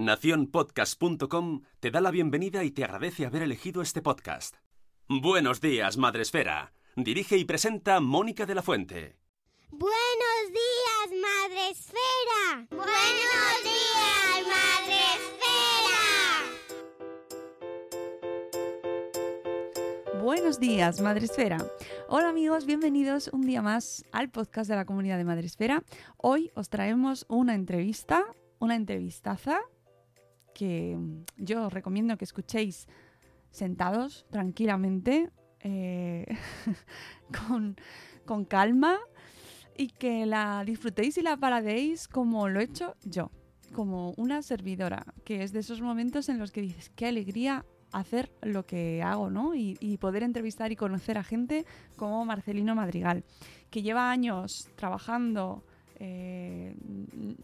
Naciónpodcast.com te da la bienvenida y te agradece haber elegido este podcast. Buenos días, Madresfera. Dirige y presenta Mónica de la Fuente. Buenos días, Madresfera. Buenos días, Madresfera. Buenos días, Madresfera. Hola amigos, bienvenidos un día más al podcast de la comunidad de Madresfera. Hoy os traemos una entrevista, una entrevistaza que yo os recomiendo que escuchéis sentados tranquilamente, eh, con, con calma y que la disfrutéis y la paradéis como lo he hecho yo, como una servidora, que es de esos momentos en los que dices, qué alegría hacer lo que hago, ¿no? Y poder entrevistar y conocer a gente como Marcelino Madrigal, que lleva años trabajando eh,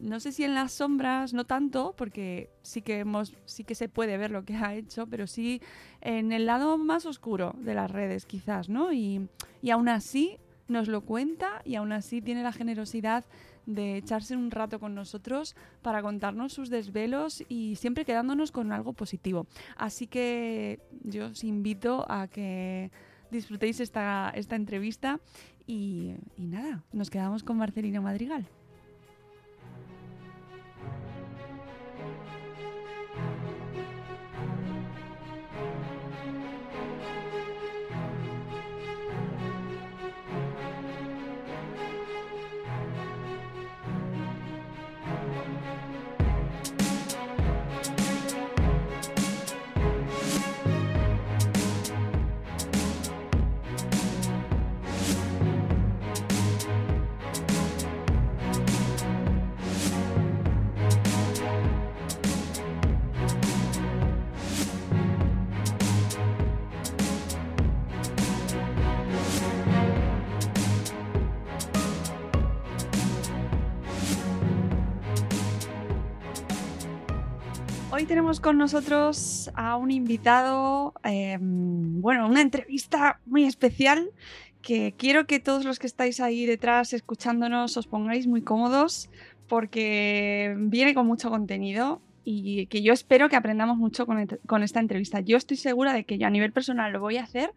no sé si en las sombras, no tanto, porque sí que hemos, sí que se puede ver lo que ha hecho, pero sí en el lado más oscuro de las redes, quizás, ¿no? Y, y aún así nos lo cuenta y aún así tiene la generosidad de echarse un rato con nosotros para contarnos sus desvelos y siempre quedándonos con algo positivo. Así que yo os invito a que disfrutéis esta, esta entrevista y, y nada, nos quedamos con Marcelino Madrigal. Tenemos con nosotros a un invitado, eh, bueno, una entrevista muy especial que quiero que todos los que estáis ahí detrás escuchándonos os pongáis muy cómodos porque viene con mucho contenido y que yo espero que aprendamos mucho con esta entrevista. Yo estoy segura de que yo a nivel personal lo voy a hacer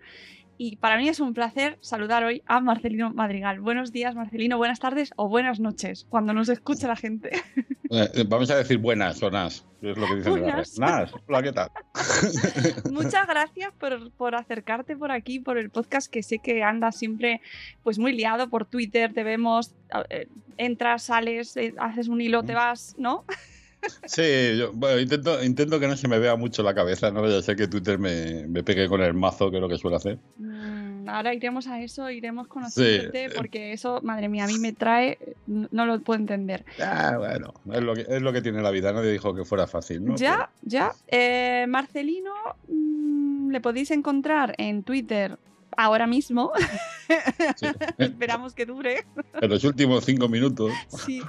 y para mí es un placer saludar hoy a Marcelino Madrigal. Buenos días, Marcelino, buenas tardes o buenas noches, cuando nos escuche la gente. Eh, vamos a decir buenas o nas, es lo que dicen en la red. Nas, hola, ¿qué tal? Muchas gracias por, por, acercarte por aquí, por el podcast, que sé que andas siempre pues muy liado por Twitter, te vemos, eh, entras, sales, eh, haces un hilo, te vas, ¿no? Sí, yo, bueno, intento, intento que no se me vea mucho la cabeza, no ya sé que Twitter me, me pegue con el mazo, que es lo que suele hacer. Mm, ahora iremos a eso, iremos conociéndote, sí. porque eso, madre mía, a mí me trae, no lo puedo entender. Ah, bueno, es lo, que, es lo que tiene la vida, nadie dijo que fuera fácil, ¿no? Ya, Pero... ya. Eh, Marcelino, mmm, le podéis encontrar en Twitter ahora mismo. Sí. Esperamos que dure. En los últimos cinco minutos. Sí.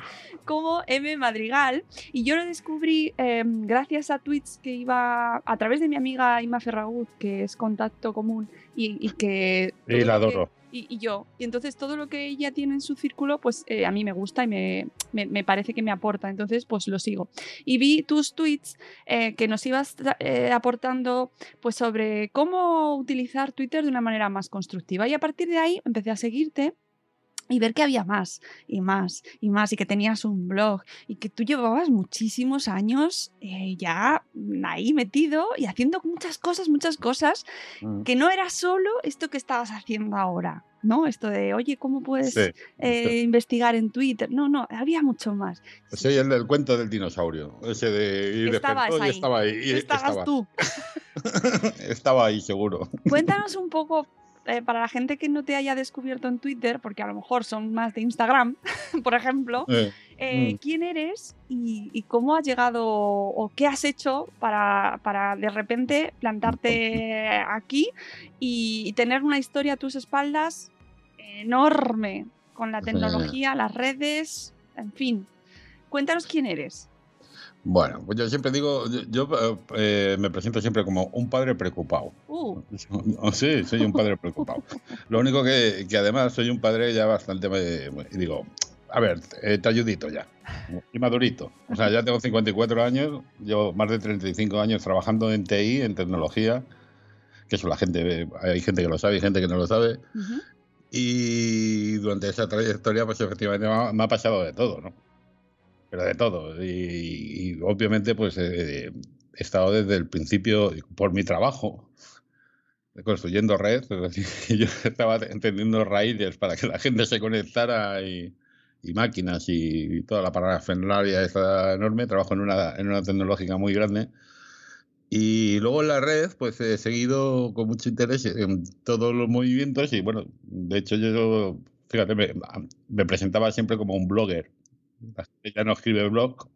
como M Madrigal. Y yo lo descubrí eh, gracias a tweets que iba a través de mi amiga Ima Ferragut, que es contacto común y, y que... Y la lo que- adoro. Y, yo. Y entonces todo lo que ella tiene en su círculo, pues eh, a mí me gusta y me, me- parece que me aporta. Entonces, pues lo sigo. Y vi tus tweets eh, que nos ibas eh, aportando pues sobre cómo utilizar Twitter de una manera más constructiva. Y a partir de ahí empecé a seguirte. Y ver que había más y más y más y que tenías un blog y que tú llevabas muchísimos años eh, ya ahí metido y haciendo muchas cosas, muchas cosas Mm. que no era solo esto que estabas haciendo ahora, ¿no? Esto de, oye, ¿cómo puedes Sí. eh, investigar en Twitter? No, no, había mucho más. Soy el del cuento del dinosaurio. Ese de ir Estabas despertó y ahí. estaba ahí. y Estabas estaba, tú. estaba ahí, seguro. Cuéntanos un poco, eh, para la gente que no te haya descubierto en Twitter, porque a lo mejor son más de Instagram, por ejemplo, Eh, eh, Mm. quién eres y, y cómo has llegado o qué has hecho para, para de repente plantarte aquí y, y tener una historia a tus espaldas enorme con la tecnología, las redes, en fin. Cuéntanos quién eres. Bueno, pues yo siempre digo, yo, yo, eh, me presento siempre como un padre preocupado. Uh, Sí, soy un padre preocupado. Lo único que, que además soy un padre ya bastante, eh, digo, a ver, eh, te ayudito ya, y madurito. O sea, ya tengo 54 años, llevo más de 35 años trabajando en TI, en tecnología, que eso la gente, hay gente que lo sabe y gente que no lo sabe. ujú. Y durante esa trayectoria, pues efectivamente me ha, me ha pasado de todo, ¿no? Pero de todo. Y, y obviamente, pues eh, he estado desde el principio, por mi trabajo, construyendo red. Decir, yo estaba entendiendo raíces para que la gente se conectara y, y máquinas y, toda la parafernalia esta enorme. Trabajo en una, en una tecnológica muy grande. Y luego en la red, pues he seguido con mucho interés en todos los movimientos y bueno, de hecho yo, fíjate, me, me presentaba siempre como un blogger. La gente ya no escribe blog,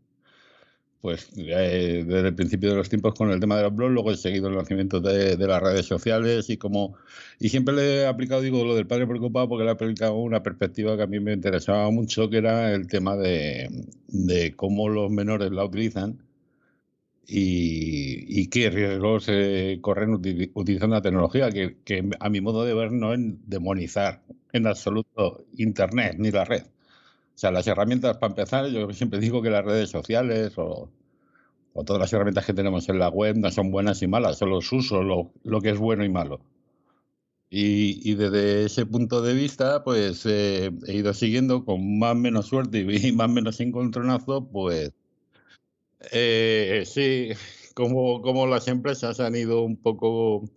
pues eh, desde el principio de los tiempos con el tema de los blogs, luego he seguido el nacimiento de, las redes sociales y como y siempre le he aplicado, digo, lo del padre preocupado porque le he aplicado una perspectiva que a mí me interesaba mucho, que era el tema de, cómo los menores la utilizan y, qué riesgos eh, corren uti- utilizando la tecnología, que, que a mi modo de ver no es demonizar en absoluto Internet ni la red. O sea, las herramientas, para empezar, yo siempre digo que las redes sociales o, todas las herramientas que tenemos en la web no son buenas y malas, son los usos, lo, lo que es bueno y malo. Y, y desde ese punto de vista, pues eh, he ido siguiendo con más o menos suerte y más o menos encontronazo, pues eh, sí, como, como las empresas han ido un poco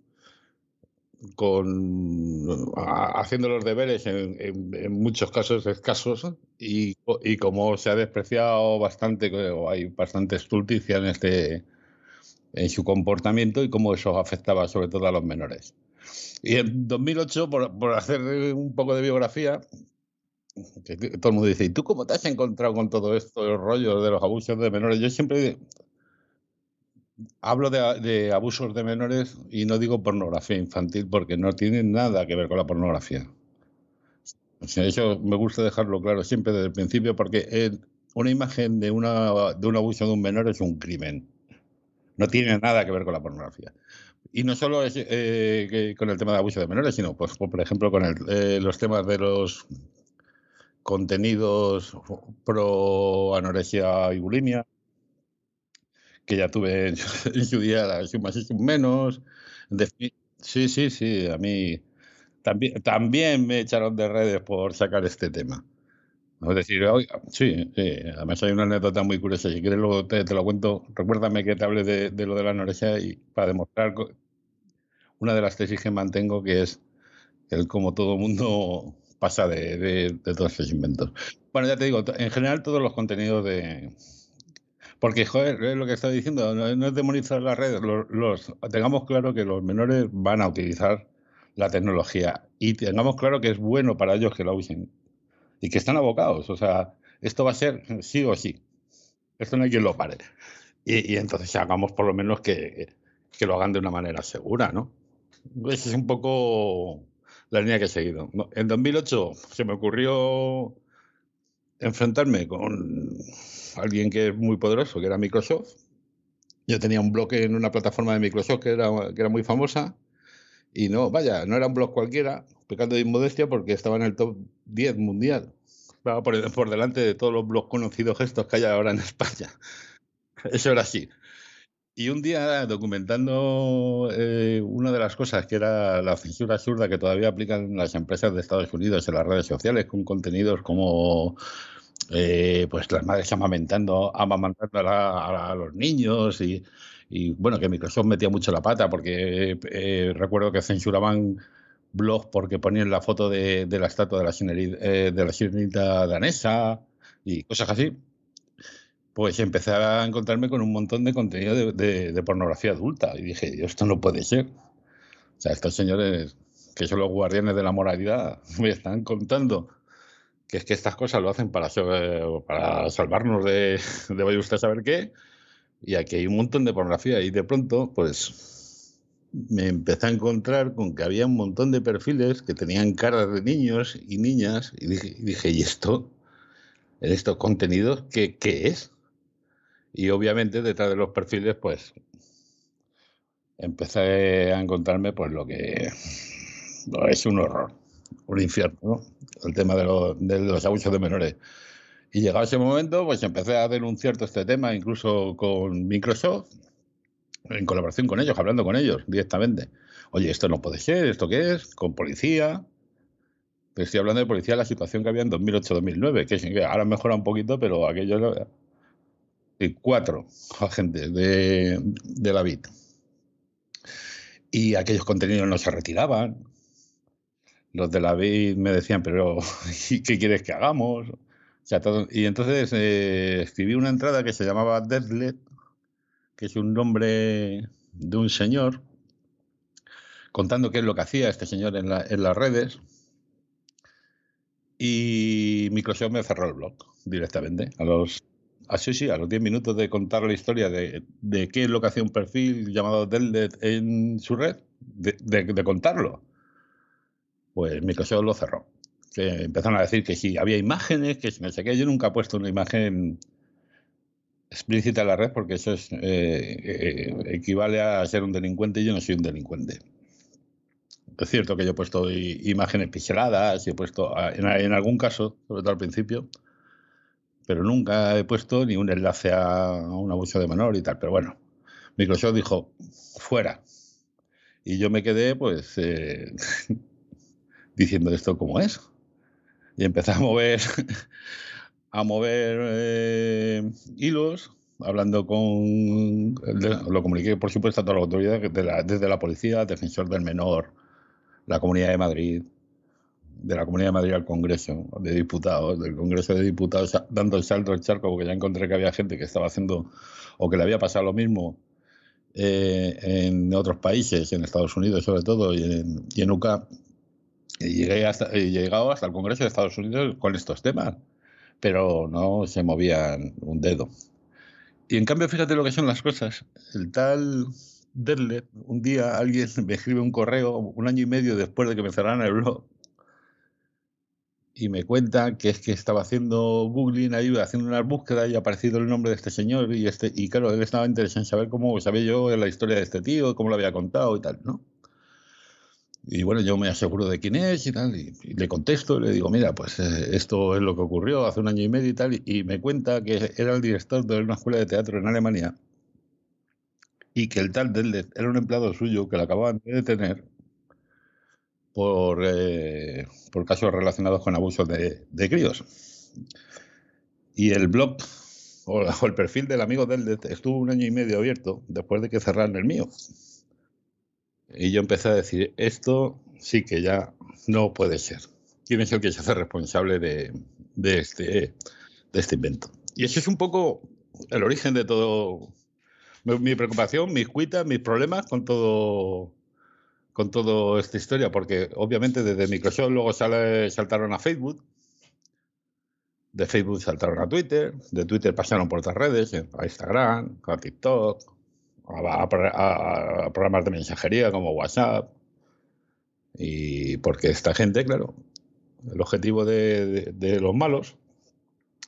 con haciendo los deberes en, en- en muchos casos escasos y, y como se ha despreciado bastante, hay bastante estulticia en este en su comportamiento y cómo eso afectaba sobre todo a los menores. Y en 2008, por, por hacer un poco de biografía, que todo el mundo dice, ¿y tú cómo te has encontrado con todo esto, el rollo de los abusos de menores? Yo siempre hablo de, de abusos de menores y no digo pornografía infantil porque no tiene nada que ver con la pornografía. Eso me gusta dejarlo claro siempre desde el principio porque una imagen de, una, de un abuso de un menor es un crimen. No tiene nada que ver con la pornografía. Y no solo es eh, con el tema de abuso de menores, sino, pues, por ejemplo, con el, eh, los temas de los contenidos pro anorexia y bulimia, que ya tuve en su, día, la suma y sum menos. En defi- sí, sí, sí, a mí también, también me echaron de redes por sacar este tema. Es decir, oiga, sí, sí, además hay una anécdota muy curiosa, si quieres luego te, te lo cuento, recuérdame que te hable de, de lo de la anorexia y para demostrar una de las tesis que mantengo que es el cómo todo mundo pasa de, de- de todos estos inventos. Bueno, ya te digo, en general todos los contenidos de... Porque, joder, es lo que estaba diciendo, no, es demonizar las redes, los, tengamos claro que los menores van a utilizar la tecnología y tengamos claro que es bueno para ellos que la usen y que están abocados. O sea, esto va a ser sí o sí. Esto no hay quien lo pare. Y, entonces hagamos por lo menos que, que lo hagan de una manera segura, ¿no? Esa es un poco la línea que he seguido. En 2008 se me ocurrió enfrentarme con alguien que es muy poderoso, que era Microsoft. Yo tenía un blog en una plataforma de Microsoft que era, que era muy famosa. Y no, vaya, no era un blog cualquiera, pecando de inmodestia, porque estaba en el top 10 mundial. Estaba por, por delante de todos los blogs conocidos gestos que hay ahora en España. Eso era así. Y un día, documentando eh, una de las cosas que era la censura absurda que todavía aplican las empresas de Estados Unidos en las redes sociales, con contenidos como eh, pues las madres amamentando, amamantando a, a, los niños y, y, bueno, que Microsoft metía mucho la pata porque eh, recuerdo que censuraban blogs porque ponían la foto de, de la estatua de la, eh, de la sirenita danesa y cosas así pues empecé a encontrarme con un montón de contenido de, pornografía adulta. Y dije, esto no puede ser. O sea, estos señores, que son los guardianes de la moralidad, me están contando que es que estas cosas lo hacen para, para salvarnos de, de vaya usted a saber qué. Y aquí hay un montón de pornografía. Y de pronto, pues me empecé a encontrar con que había un montón de perfiles que tenían caras de niños y niñas. Y dije, y, dije, ¿y esto? ¿En estos contenidos qué, qué es? Y obviamente detrás de los perfiles, pues empecé a encontrarme pues lo que es un horror, un infierno, ¿no? el tema de, los abusos de menores. Y llegado ese momento, pues empecé a denunciar todo este tema, incluso con Microsoft, en colaboración con ellos, hablando con ellos directamente. Oye, esto no puede ser, ¿esto qué es? Con policía. estoy hablando de policía, la situación que había en 2008-2009, que ahora mejora un poquito, pero aquello cuatro agentes de, de la BIT. Y aquellos contenidos no se retiraban. Los de la BIT me decían, pero ¿qué quieres que hagamos? y entonces eh, escribí una entrada que se llamaba Deadlet, que es un nombre de un señor, contando qué es lo que hacía este señor en, la, en las redes. Y Microsoft me cerró el blog directamente a los Así, sí, a los 10 minutos de contar la historia de, qué es lo que hacía un perfil llamado Deldet en su red, de, contarlo, pues Microsoft lo cerró. Empezaron a decir que si había imágenes, que no sé qué. Yo nunca he puesto una imagen explícita en la red porque eso es, eh, eh, equivale a ser un delincuente y yo no soy un delincuente. Es cierto que yo he puesto imágenes pixeladas y he puesto, en, en algún caso, sobre todo al principio, pero nunca he puesto ni un enlace a, un abuso de menor y tal. Pero bueno, Microsoft dijo, fuera. Y yo me quedé, pues, eh, diciendo esto como es. Y empecé a mover, a mover eh, hilos, hablando con. Lo comuniqué, por supuesto, a todas las autoridades, desde la policía, defensor del menor, la Comunidad de Madrid, de la Comunidad de Madrid al Congreso de Diputados, del Congreso de Diputados, dando el salto al charco, porque ya encontré que había gente que estaba haciendo o que le había pasado lo mismo eh, en otros países, en Estados Unidos sobre todo, y en, y en UCA. Y llegué hasta, he llegado hasta el Congreso de Estados Unidos con estos temas, pero no se movían un dedo. Y en cambio, fíjate lo que son las cosas. El tal Derlet, un día alguien me escribe un correo, un año y medio después de que me cerraran el blog, y me cuenta que es que estaba haciendo googling ahí, haciendo una búsqueda y ha aparecido el nombre de este señor y este y claro, él estaba interesado en saber cómo sabía yo la historia de este tío, cómo lo había contado y tal, ¿no? Y bueno, yo me aseguro de quién es y tal, y, le contesto y le digo, mira, pues eh, esto es lo que ocurrió hace un año y medio y tal, y, me cuenta que era el director de una escuela de teatro en Alemania y que el tal del era un empleado suyo que lo acababan de detener por, eh, por casos relacionados con abusos de, de críos. Y el blog o, el perfil del amigo del estuvo un año y medio abierto después de que cerraran el mío. Y yo empecé a decir, esto sí que ya no puede ser. ¿Quién es el que se hace responsable de, de, este, de este invento? Y ese es un poco el origen de todo, mi preocupación, mis cuitas, mis problemas con todo con toda esta historia, porque obviamente desde Microsoft luego sale, saltaron a Facebook, de Facebook saltaron a Twitter, de Twitter pasaron por otras redes, a Instagram, a TikTok, a, programas de mensajería como WhatsApp. Y porque esta gente, claro, el objetivo de, los malos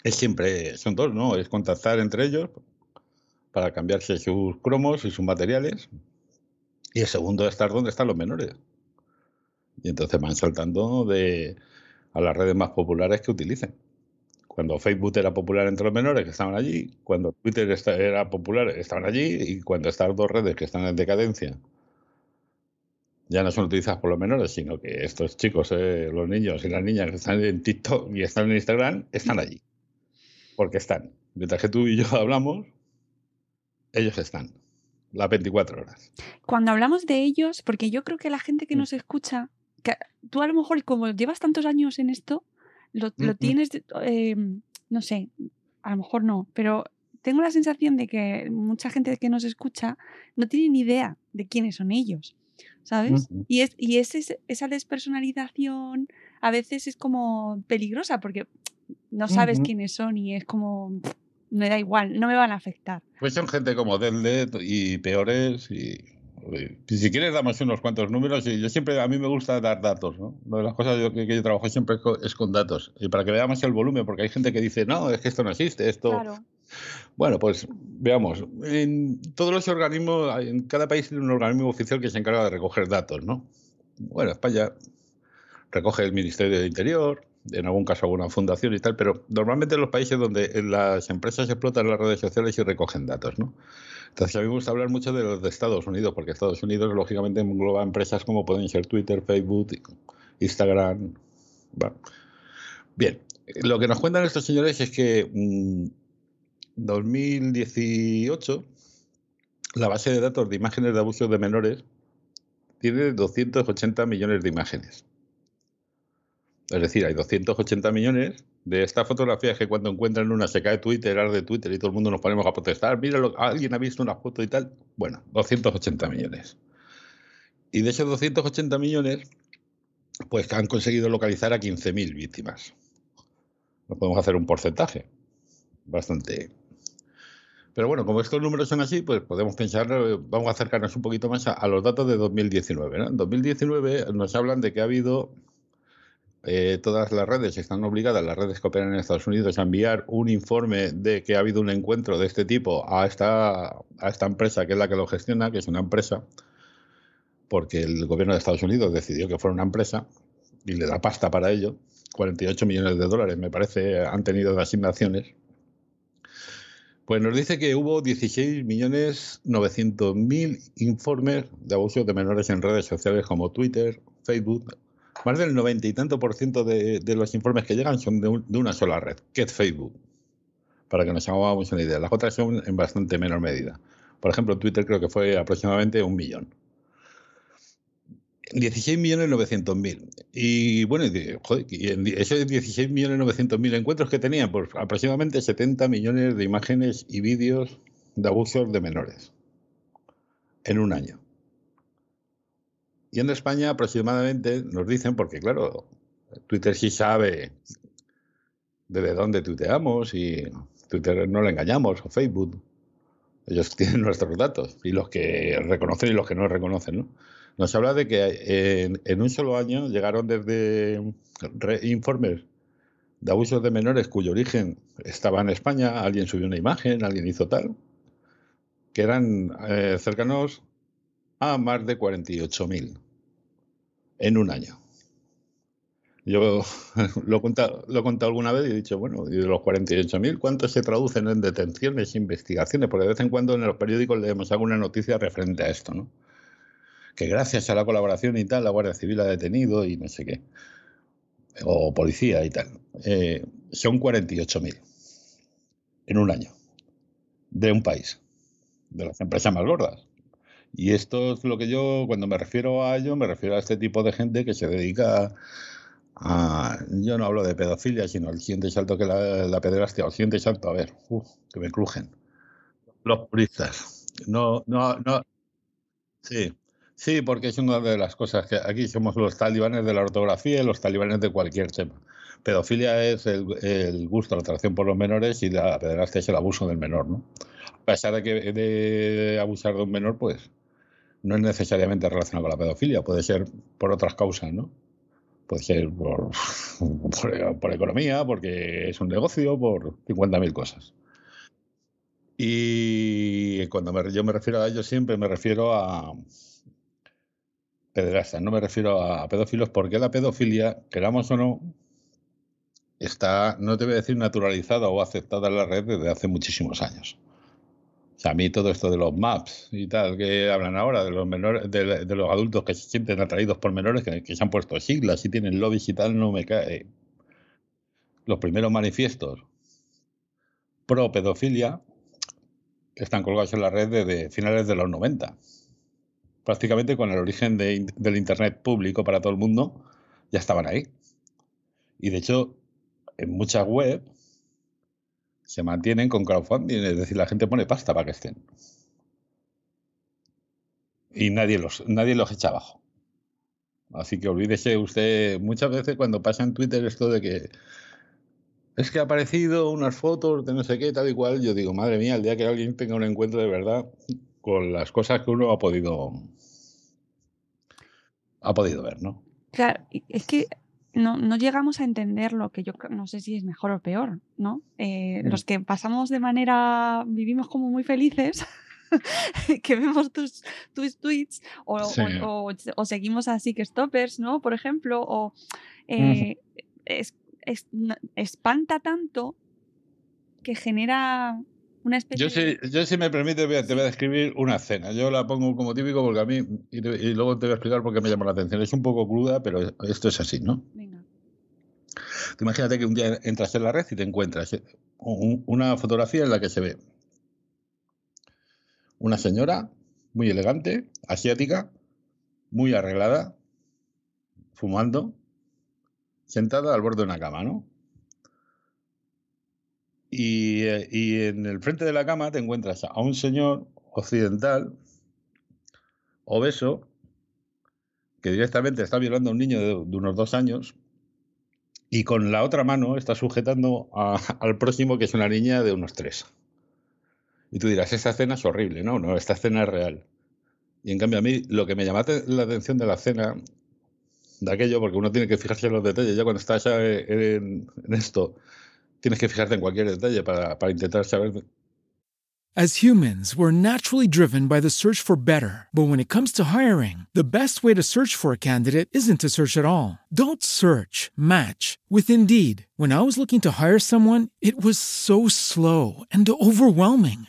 es siempre, son dos, ¿no? Es contactar entre ellos para cambiarse sus cromos y sus materiales. Y el segundo es estar donde están los menores. Y entonces van saltando de, a las redes más populares que utilicen. Cuando Facebook era popular entre los menores que estaban allí, cuando Twitter era popular estaban allí, y cuando estas dos redes que están en decadencia ya no son utilizadas por los menores, sino que estos chicos, eh, los niños y las niñas que están en TikTok y están en Instagram, están allí. Porque están. Mientras que tú y yo hablamos, ellos están. Las 24 horas. Cuando hablamos de ellos, porque yo creo que la gente que mm. nos escucha, que tú a lo mejor, como llevas tantos años en esto, lo, mm. tienes, eh, no sé, a lo mejor no, pero tengo la sensación de que mucha gente que nos escucha no tiene ni idea de quiénes son ellos. ¿sabes? Y, es, y esa despersonalización a veces es como peligrosa porque no sabes quiénes son y es como, me da igual, no me van a afectar. Pues son gente como Deldet y peores y si quieres damos unos cuantos números yo siempre a mí me gusta dar datos, ¿no? Una de las cosas que, yo trabajo siempre es con datos y para que veamos el volumen porque hay gente que dice no es que esto no existe, esto claro. Bueno, pues veamos. En todos los organismos, en cada país tiene un organismo oficial que se encarga de recoger datos, ¿no? Bueno, España recoge el Ministerio del Interior, en algún caso alguna fundación y tal, pero normalmente en los países donde las empresas explotan las redes sociales y recogen datos, ¿no? Entonces a mí me gusta hablar mucho de los de Estados Unidos, porque Estados Unidos lógicamente engloba empresas como pueden ser Twitter, Facebook, Instagram. Bien, lo que nos cuentan estos señores es que mm, 2018, la base de datos de imágenes de abusos de menores tiene 280 millones de imágenes. Es decir, hay 280 millones de estas fotografías que cuando encuentran una se cae Twitter, de Twitter y todo el mundo nos ponemos a protestar. Mira, alguien ha visto una foto y tal. Bueno, 280 millones. Y de esos 280 millones, pues han conseguido localizar a 15.000 víctimas. No podemos hacer un porcentaje bastante pero bueno, como estos números son así, pues podemos pensar, eh, vamos a acercarnos un poquito más a, los datos de 2019. En 2019 nos hablan de que ha habido eh, todas las redes están obligadas, las redes que operan en Estados Unidos, a enviar un informe de que ha habido un encuentro de este tipo a esta, a esta empresa que es la que lo gestiona, que es una empresa, porque el gobierno de Estados Unidos decidió que fuera una empresa y le da pasta para ello. 48 millones de dólares, me parece, han tenido de asignaciones pues nos dice que hubo 16.900.000 informes de abusos de menores en redes sociales como Twitter, Facebook. Más del 90 y tanto por ciento de, los informes que llegan son de, una sola red, que es Facebook. Para que nos hagamos una idea. Las otras son en bastante menor medida. Por ejemplo, Twitter creo que fue aproximadamente un millón. 16.900.000. Y bueno, joder, esos 16.900.000 encuentros que tenían, pues aproximadamente 70 millones de imágenes y vídeos de abusos de menores en un año. Y en España aproximadamente nos dicen, porque claro, Twitter sí sabe desde dónde tuiteamos y Twitter no le engañamos, o Facebook. Ellos tienen nuestros datos y los que reconocen y los que no reconocen, ¿no? Nos habla de que en, un solo año llegaron desde informes de abusos de menores cuyo origen estaba en España, alguien subió una imagen, alguien hizo tal, que eran eh, cercanos a más de 48.000 en un año. Yo lo he, contado, alguna vez y he dicho, bueno, y de los 48.000, ¿cuántos se traducen en detenciones, investigaciones? Porque de vez en cuando en los periódicos leemos alguna noticia referente a esto, ¿no? que gracias a la colaboración y tal, la Guardia Civil ha detenido y no sé qué, o policía y tal. Eh, son 48.000 en un año de un país, de las empresas más gordas. Y esto es lo que yo, cuando me refiero a ello, me refiero a este tipo de gente que se dedica a. Yo no hablo de pedofilia, sino al siguiente salto que la, la pederastia, al siguiente salto, a ver, que me crujen. Los puristas. No, no, no. Sí, Sí, porque es una de las cosas que aquí somos los talibanes de la ortografía y los talibanes de cualquier tema. Pedofilia es el, gusto, la atracción por los menores y la pederastia es el abuso del menor, ¿no? A pesar que de abusar de un menor, pues no es necesariamente relacionado con la pedofilia, puede ser por otras causas, ¿no? Puede ser por, por, economía, porque es un negocio, por 50.000 cosas. Y cuando yo me refiero a ellos siempre me refiero a pederastas, no me refiero a pedófilos, porque la pedofilia, queramos o no, está, no te voy a decir naturalizada o aceptada en la red desde hace muchísimos años. A mí todo esto de los maps y tal que hablan ahora, de los menores, de, los adultos que se sienten atraídos por menores que, se han puesto siglas y tienen lobbies y tal, no me cae. Los primeros manifiestos pro pedofilia están colgados en la red desde finales de los 90. Prácticamente con el origen del Internet público para todo el mundo, ya estaban ahí. Y de hecho, en muchas webs se mantienen con crowdfunding, es decir, la gente pone pasta para que estén. Y nadie los, nadie los echa abajo. Así que olvídese usted, muchas veces cuando pasa en Twitter esto de que es que ha aparecido unas fotos de no sé qué, tal y cual, yo digo, madre mía, el día que alguien tenga un encuentro de verdad con las cosas que uno ha podido ha podido ver, ¿no? Claro, es que no, no, llegamos a entender lo que yo no sé si es mejor o peor, ¿no? Eh, los que pasamos de manera, vivimos como muy felices, que vemos tus, tus tweets o, o, seguimos a que Stoppers, ¿no? Por ejemplo, o eh, es, espanta tanto que genera yo, si, yo, si me permite, te voy a describir una escena. Yo la pongo como típico porque a mí, y, luego te voy a explicar por qué me llama la atención. Es un poco cruda, pero esto es así, ¿no? Venga. imagínate que un día entras en la red y te encuentras una fotografía en la que se ve una señora muy elegante, asiática, muy arreglada, fumando, sentada al borde de una cama, ¿no? Eh, y, en el frente de la cama te encuentras a un señor occidental, obeso, que directamente está violando a un niño de, unos dos años y con la otra mano está sujetando al próximo, que es una niña de unos tres. Y tú dirás, esta escena es horrible, no, no, esta escena es real. Y en cambio a mí lo que me llama la atención de la escena, de aquello, porque uno tiene que fijarse en los detalles, ya cuando estás en esto, tienes que fijarte en cualquier detalle para, para intentar saber. As humans, we're naturally driven by the search for better. But when it comes to hiring, the best way to search for a candidate isn't to search at all. Don't search, match with Indeed. When I was looking to hire someone, it was so slow and overwhelming.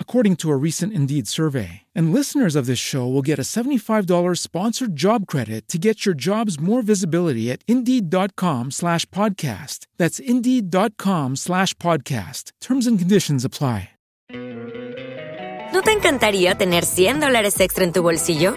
according to a recent Indeed survey. And listeners of this show will get a $75 sponsored job credit to get your jobs more visibility at Indeed.com slash podcast. That's Indeed.com slash podcast. Terms and conditions apply. ¿No te encantaría tener 100 dólares extra en tu bolsillo?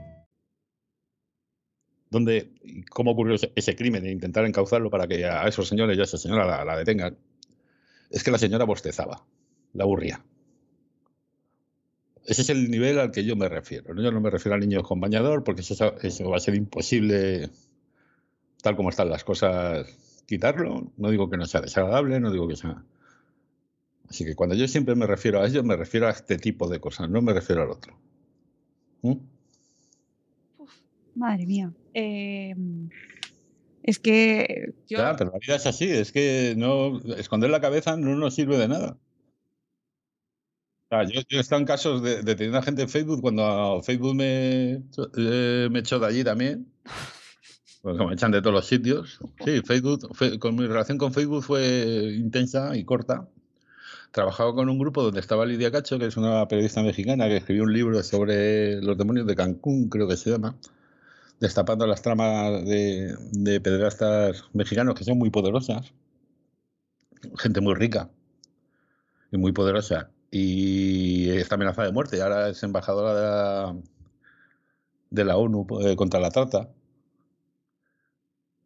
¿Dónde, ¿Cómo ocurrió ese, crimen e intentar encauzarlo para que a esos señores y a esa señora la, detengan? Es que la señora bostezaba, la aburría. Ese es el nivel al que yo me refiero. Yo no me refiero a niños con bañador, porque eso, va a ser imposible, tal como están las cosas, quitarlo. No digo que no sea desagradable, no digo que sea. Así que cuando yo siempre me refiero a ellos, me refiero a este tipo de cosas, no me refiero al otro. Madre mía. Em, es que. Yo... pero la vida es así, es que no esconder la cabeza no nos sirve de nada. Yo, he estado en casos de, tener una gente en Facebook cuando Facebook me, eh, me echó de allí también. Porque me echan de todos los sitios. Sí, Facebook, con mi relación con Facebook fue intensa y corta. trabajaba con un grupo donde estaba Lidia Cacho, que es una periodista mexicana que escribió un libro sobre los demonios de Cancún, creo que se llama, destapando las tramas de, de pederastas mexicanos que son muy poderosas, gente muy rica y muy poderosa, y está amenazada de muerte. Ahora es embajadora de la, de la ONU eh, contra la trata.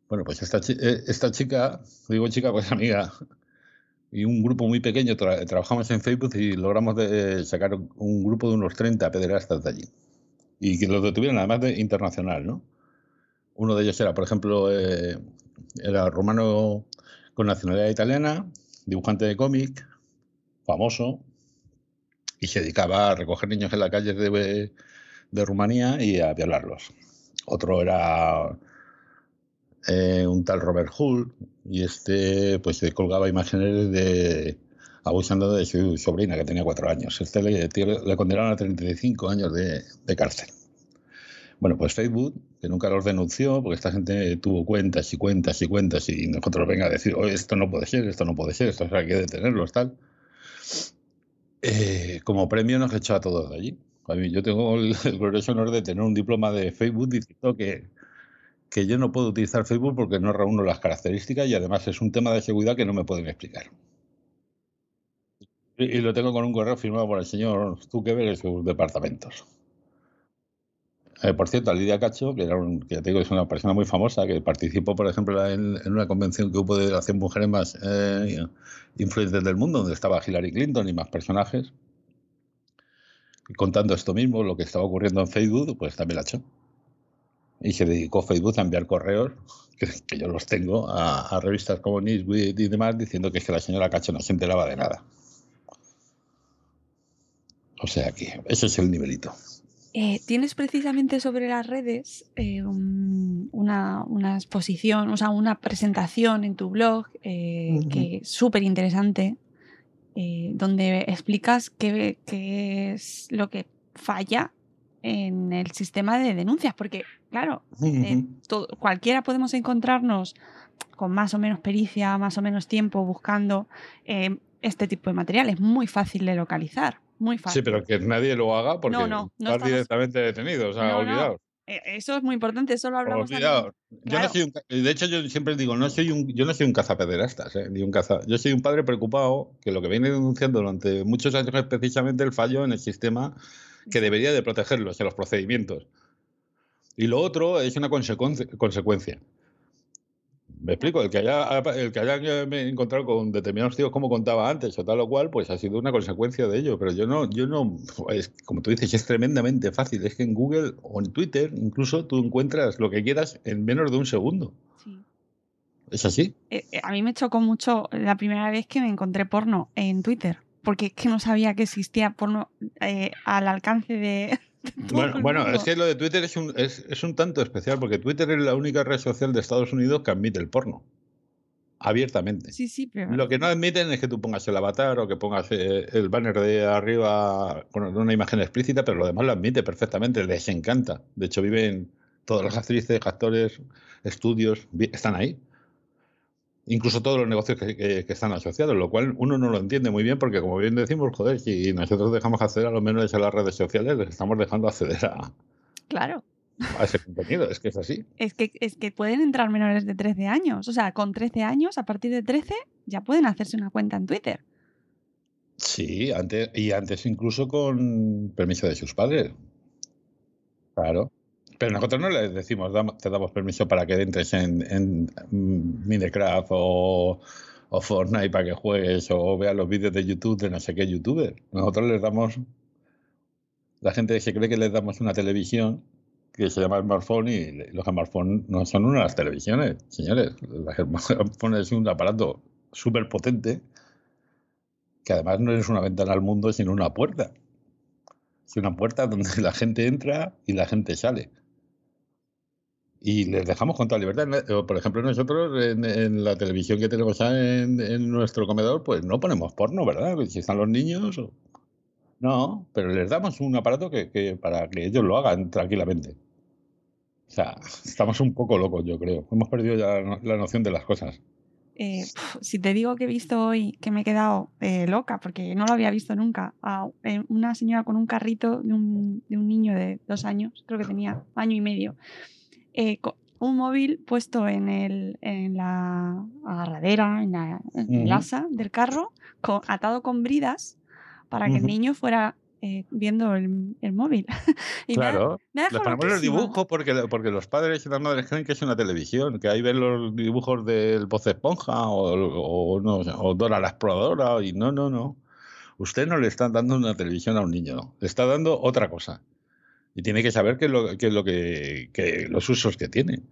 Bueno, pues esta, eh, esta chica, digo chica, pues amiga, y un grupo muy pequeño, trabajamos en Facebook y logramos de, sacar un grupo de unos 30 pederastas de allí. Y que los detuvieron además de internacional, ¿no? Uno de ellos era, por ejemplo, eh, era romano con nacionalidad italiana, dibujante de cómic, famoso, y se dedicaba a recoger niños en la calle de, de Rumanía y a violarlos. Otro era eh, un tal Robert Hull y este pues se colgaba imágenes de abusando de su sobrina que tenía cuatro años. Este le, condenaron a 35 años de, cárcel. Bueno, pues Facebook, que nunca los denunció, porque esta gente tuvo cuentas y cuentas y cuentas y nosotros venga a decir, esto no puede ser, esto no puede ser, esto hay que detenerlos, tal. Eh, como premio nos echó a todos de allí. yo tengo el, glorioso honor de tener un diploma de Facebook diciendo que, que yo no puedo utilizar Facebook porque no reúno las características y además es un tema de seguridad que no me pueden explicar. Y, lo tengo con un correo firmado por el señor Zuckerberg en sus departamentos. Eh, por cierto, a Lidia Cacho, que, era un, que te digo es una persona muy famosa, que participó, por ejemplo, en, una convención que hubo de las 100 mujeres más eh, influyentes del mundo, donde estaba Hillary Clinton y más personajes, y contando esto mismo, lo que estaba ocurriendo en Facebook, pues también la hecho. Y se dedicó Facebook a enviar correos, que, yo los tengo, a, revistas como Newsweek y demás, diciendo que, es que la señora Cacho no se enteraba de nada. O sea que ese es el nivelito. Eh, tienes precisamente sobre las redes eh, una, exposición, o sea, una presentación en tu blog eh, que es súper interesante, donde explicas qué, es lo que falla en el sistema de denuncias, porque, claro, cualquiera podemos encontrarnos con más o menos pericia, más o menos tiempo buscando este tipo de material. Es muy fácil de localizar. Muy fácil. Sí, pero que nadie lo haga porque no, no, no estás directamente detenido, o sea, olvidado. E, eso es muy importante, eso lo hablamos Olvidado. Yo no soy un, de hecho, yo siempre digo, no soy un, yo no soy un cazapederastas, ¿eh? ni un caza. Yo soy un padre preocupado que lo que viene denunciando durante muchos años es precisamente el fallo en el sistema que debería de protegerlos, en los procedimientos. Y lo otro es una consecuencia. Me explico, el que haya, el que haya encontrado con determinados tíos como contaba antes o tal o cual, pues ha sido una consecuencia de ello. Pero yo no, yo no, es, como tú dices, es tremendamente fácil. Es que en Google o en Twitter incluso tú encuentras lo que quieras en menos de un segundo. Sí. ¿Es así? Eh, eh, a mí me chocó mucho la primera vez que me encontré porno en Twitter, porque es que no sabía que existía porno eh, al alcance de, Bueno, es que lo de Twitter es un, es, un tanto especial porque Twitter es la única red social de Estados Unidos que admite el porno. Abiertamente. Sí, sí, Lo que no admiten es que tú pongas el avatar o que pongas eh, el banner de arriba con una imagen explícita, pero lo demás lo admite perfectamente, les encanta. De hecho, viven todas las actrices, actores, estudios, están ahí incluso todos los negocios que, están asociados, lo cual uno no lo entiende muy bien porque, como bien decimos, joder, si nosotros dejamos acceder a los menores a las redes sociales, les estamos dejando acceder a, claro. a ese contenido, es que es así. Es que, es que pueden entrar menores de 13 años, o sea, con 13 años, a partir de 13, ya pueden hacerse una cuenta en Twitter. Sí, antes, y antes incluso con permiso de sus padres. Claro. Pero nosotros no les decimos, te damos permiso para que entres en, Minecraft o, Fortnite para que juegues o veas los vídeos de YouTube de no sé qué youtuber. Nosotros les damos. La gente se cree que les damos una televisión que se llama smartphone y los smartphones no son unas televisiones, señores. El smartphone es un aparato súper potente que además no es una ventana al mundo, sino una puerta. Es una puerta donde la gente entra y la gente sale y les dejamos con toda libertad. Por ejemplo, nosotros en, la televisión que tenemos en, en, nuestro comedor, pues no ponemos porno, ¿verdad? Si están los niños. No, pero les damos un aparato que, para que ellos lo hagan tranquilamente. O sea, estamos un poco locos, yo creo. Hemos perdido ya la noción de las cosas. eh, si te digo que he visto hoy, que me he quedado eh, loca, porque no lo había visto nunca, a eh, una señora con un carrito de un, de un niño de dos años, creo que tenía año y medio, eh, un móvil puesto en, el, en la agarradera, en, la, en el asa del carro, co- atado con bridas para que el Ujú. niño fuera eh, viendo el, el móvil. Y me ha- Claro, me ha les dejado ponemos los dibujos porque, porque los padres y las madres creen que es una televisión, que ahí ven los dibujos del Voz Esponja o, o, no o Dora la Exploradora y no, no, no. Usted no le está dando una televisión a un niño, le está dando otra cosa. Y tiene que saber qué es lo, es lo que, los usos que tiene.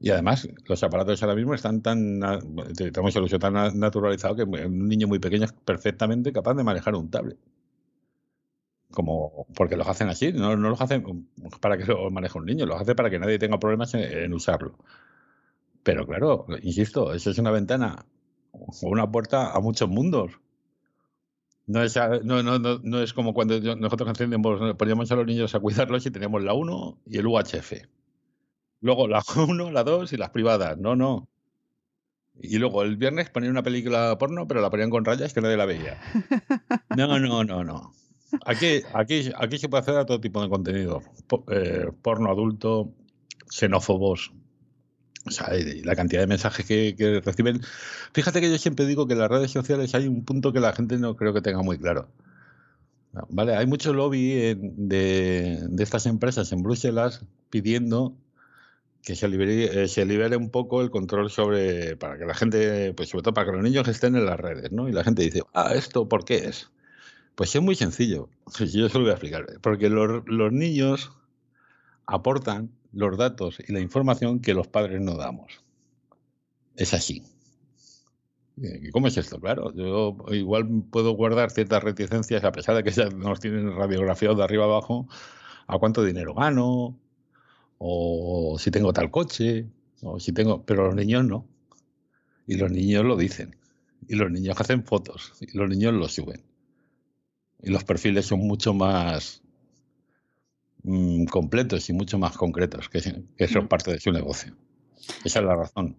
Y además, los aparatos ahora mismo están tan, tenemos tan na- naturalizado que un niño muy pequeño es perfectamente capaz de manejar un tablet como porque los hacen así, no, no los hacen para que lo maneje un niño, los hace para que nadie tenga problemas en, en usarlo. Pero claro, insisto, eso es una ventana o una puerta a muchos mundos. No es, no, no, no, no es como cuando nosotros encendemos- poníamos a los niños a cuidarlos y teníamos la 1 y el UHF. Luego la 1, la 2 y las privadas. No, no. Y luego el viernes ponían una película porno, pero la ponían con rayas que nadie la veía. No, no, no, no. Aquí, aquí, aquí se puede hacer a todo tipo de contenido. Eh, porno adulto, xenófobos. O sea, la cantidad de mensajes que, que reciben. Fíjate que yo siempre digo que en las redes sociales hay un punto que la gente no creo que tenga muy claro. Vale, hay mucho lobby en- de, de estas empresas en Bruselas pidiendo que se libere, eh, se libere un poco el control sobre, para que la gente, pues sobre todo para que los niños estén en las redes, ¿no? Y la gente dice, ah, ¿esto por qué es? Pues es muy sencillo. Yo se lo voy a explicar. Porque los, los niños aportan los datos y la información que los padres no damos. Es así. ¿Y ¿Cómo es esto? Claro, yo igual puedo guardar ciertas reticencias, a pesar de que ya nos tienen radiografiados de arriba abajo, a cuánto dinero gano, o si tengo tal coche, o si tengo. Pero los niños no. Y los niños lo dicen. Y los niños hacen fotos. Y los niños lo suben. Y los perfiles son mucho más mm, completos y mucho más concretos, que, que eso es Mm. parte de su negocio. Esa es la razón.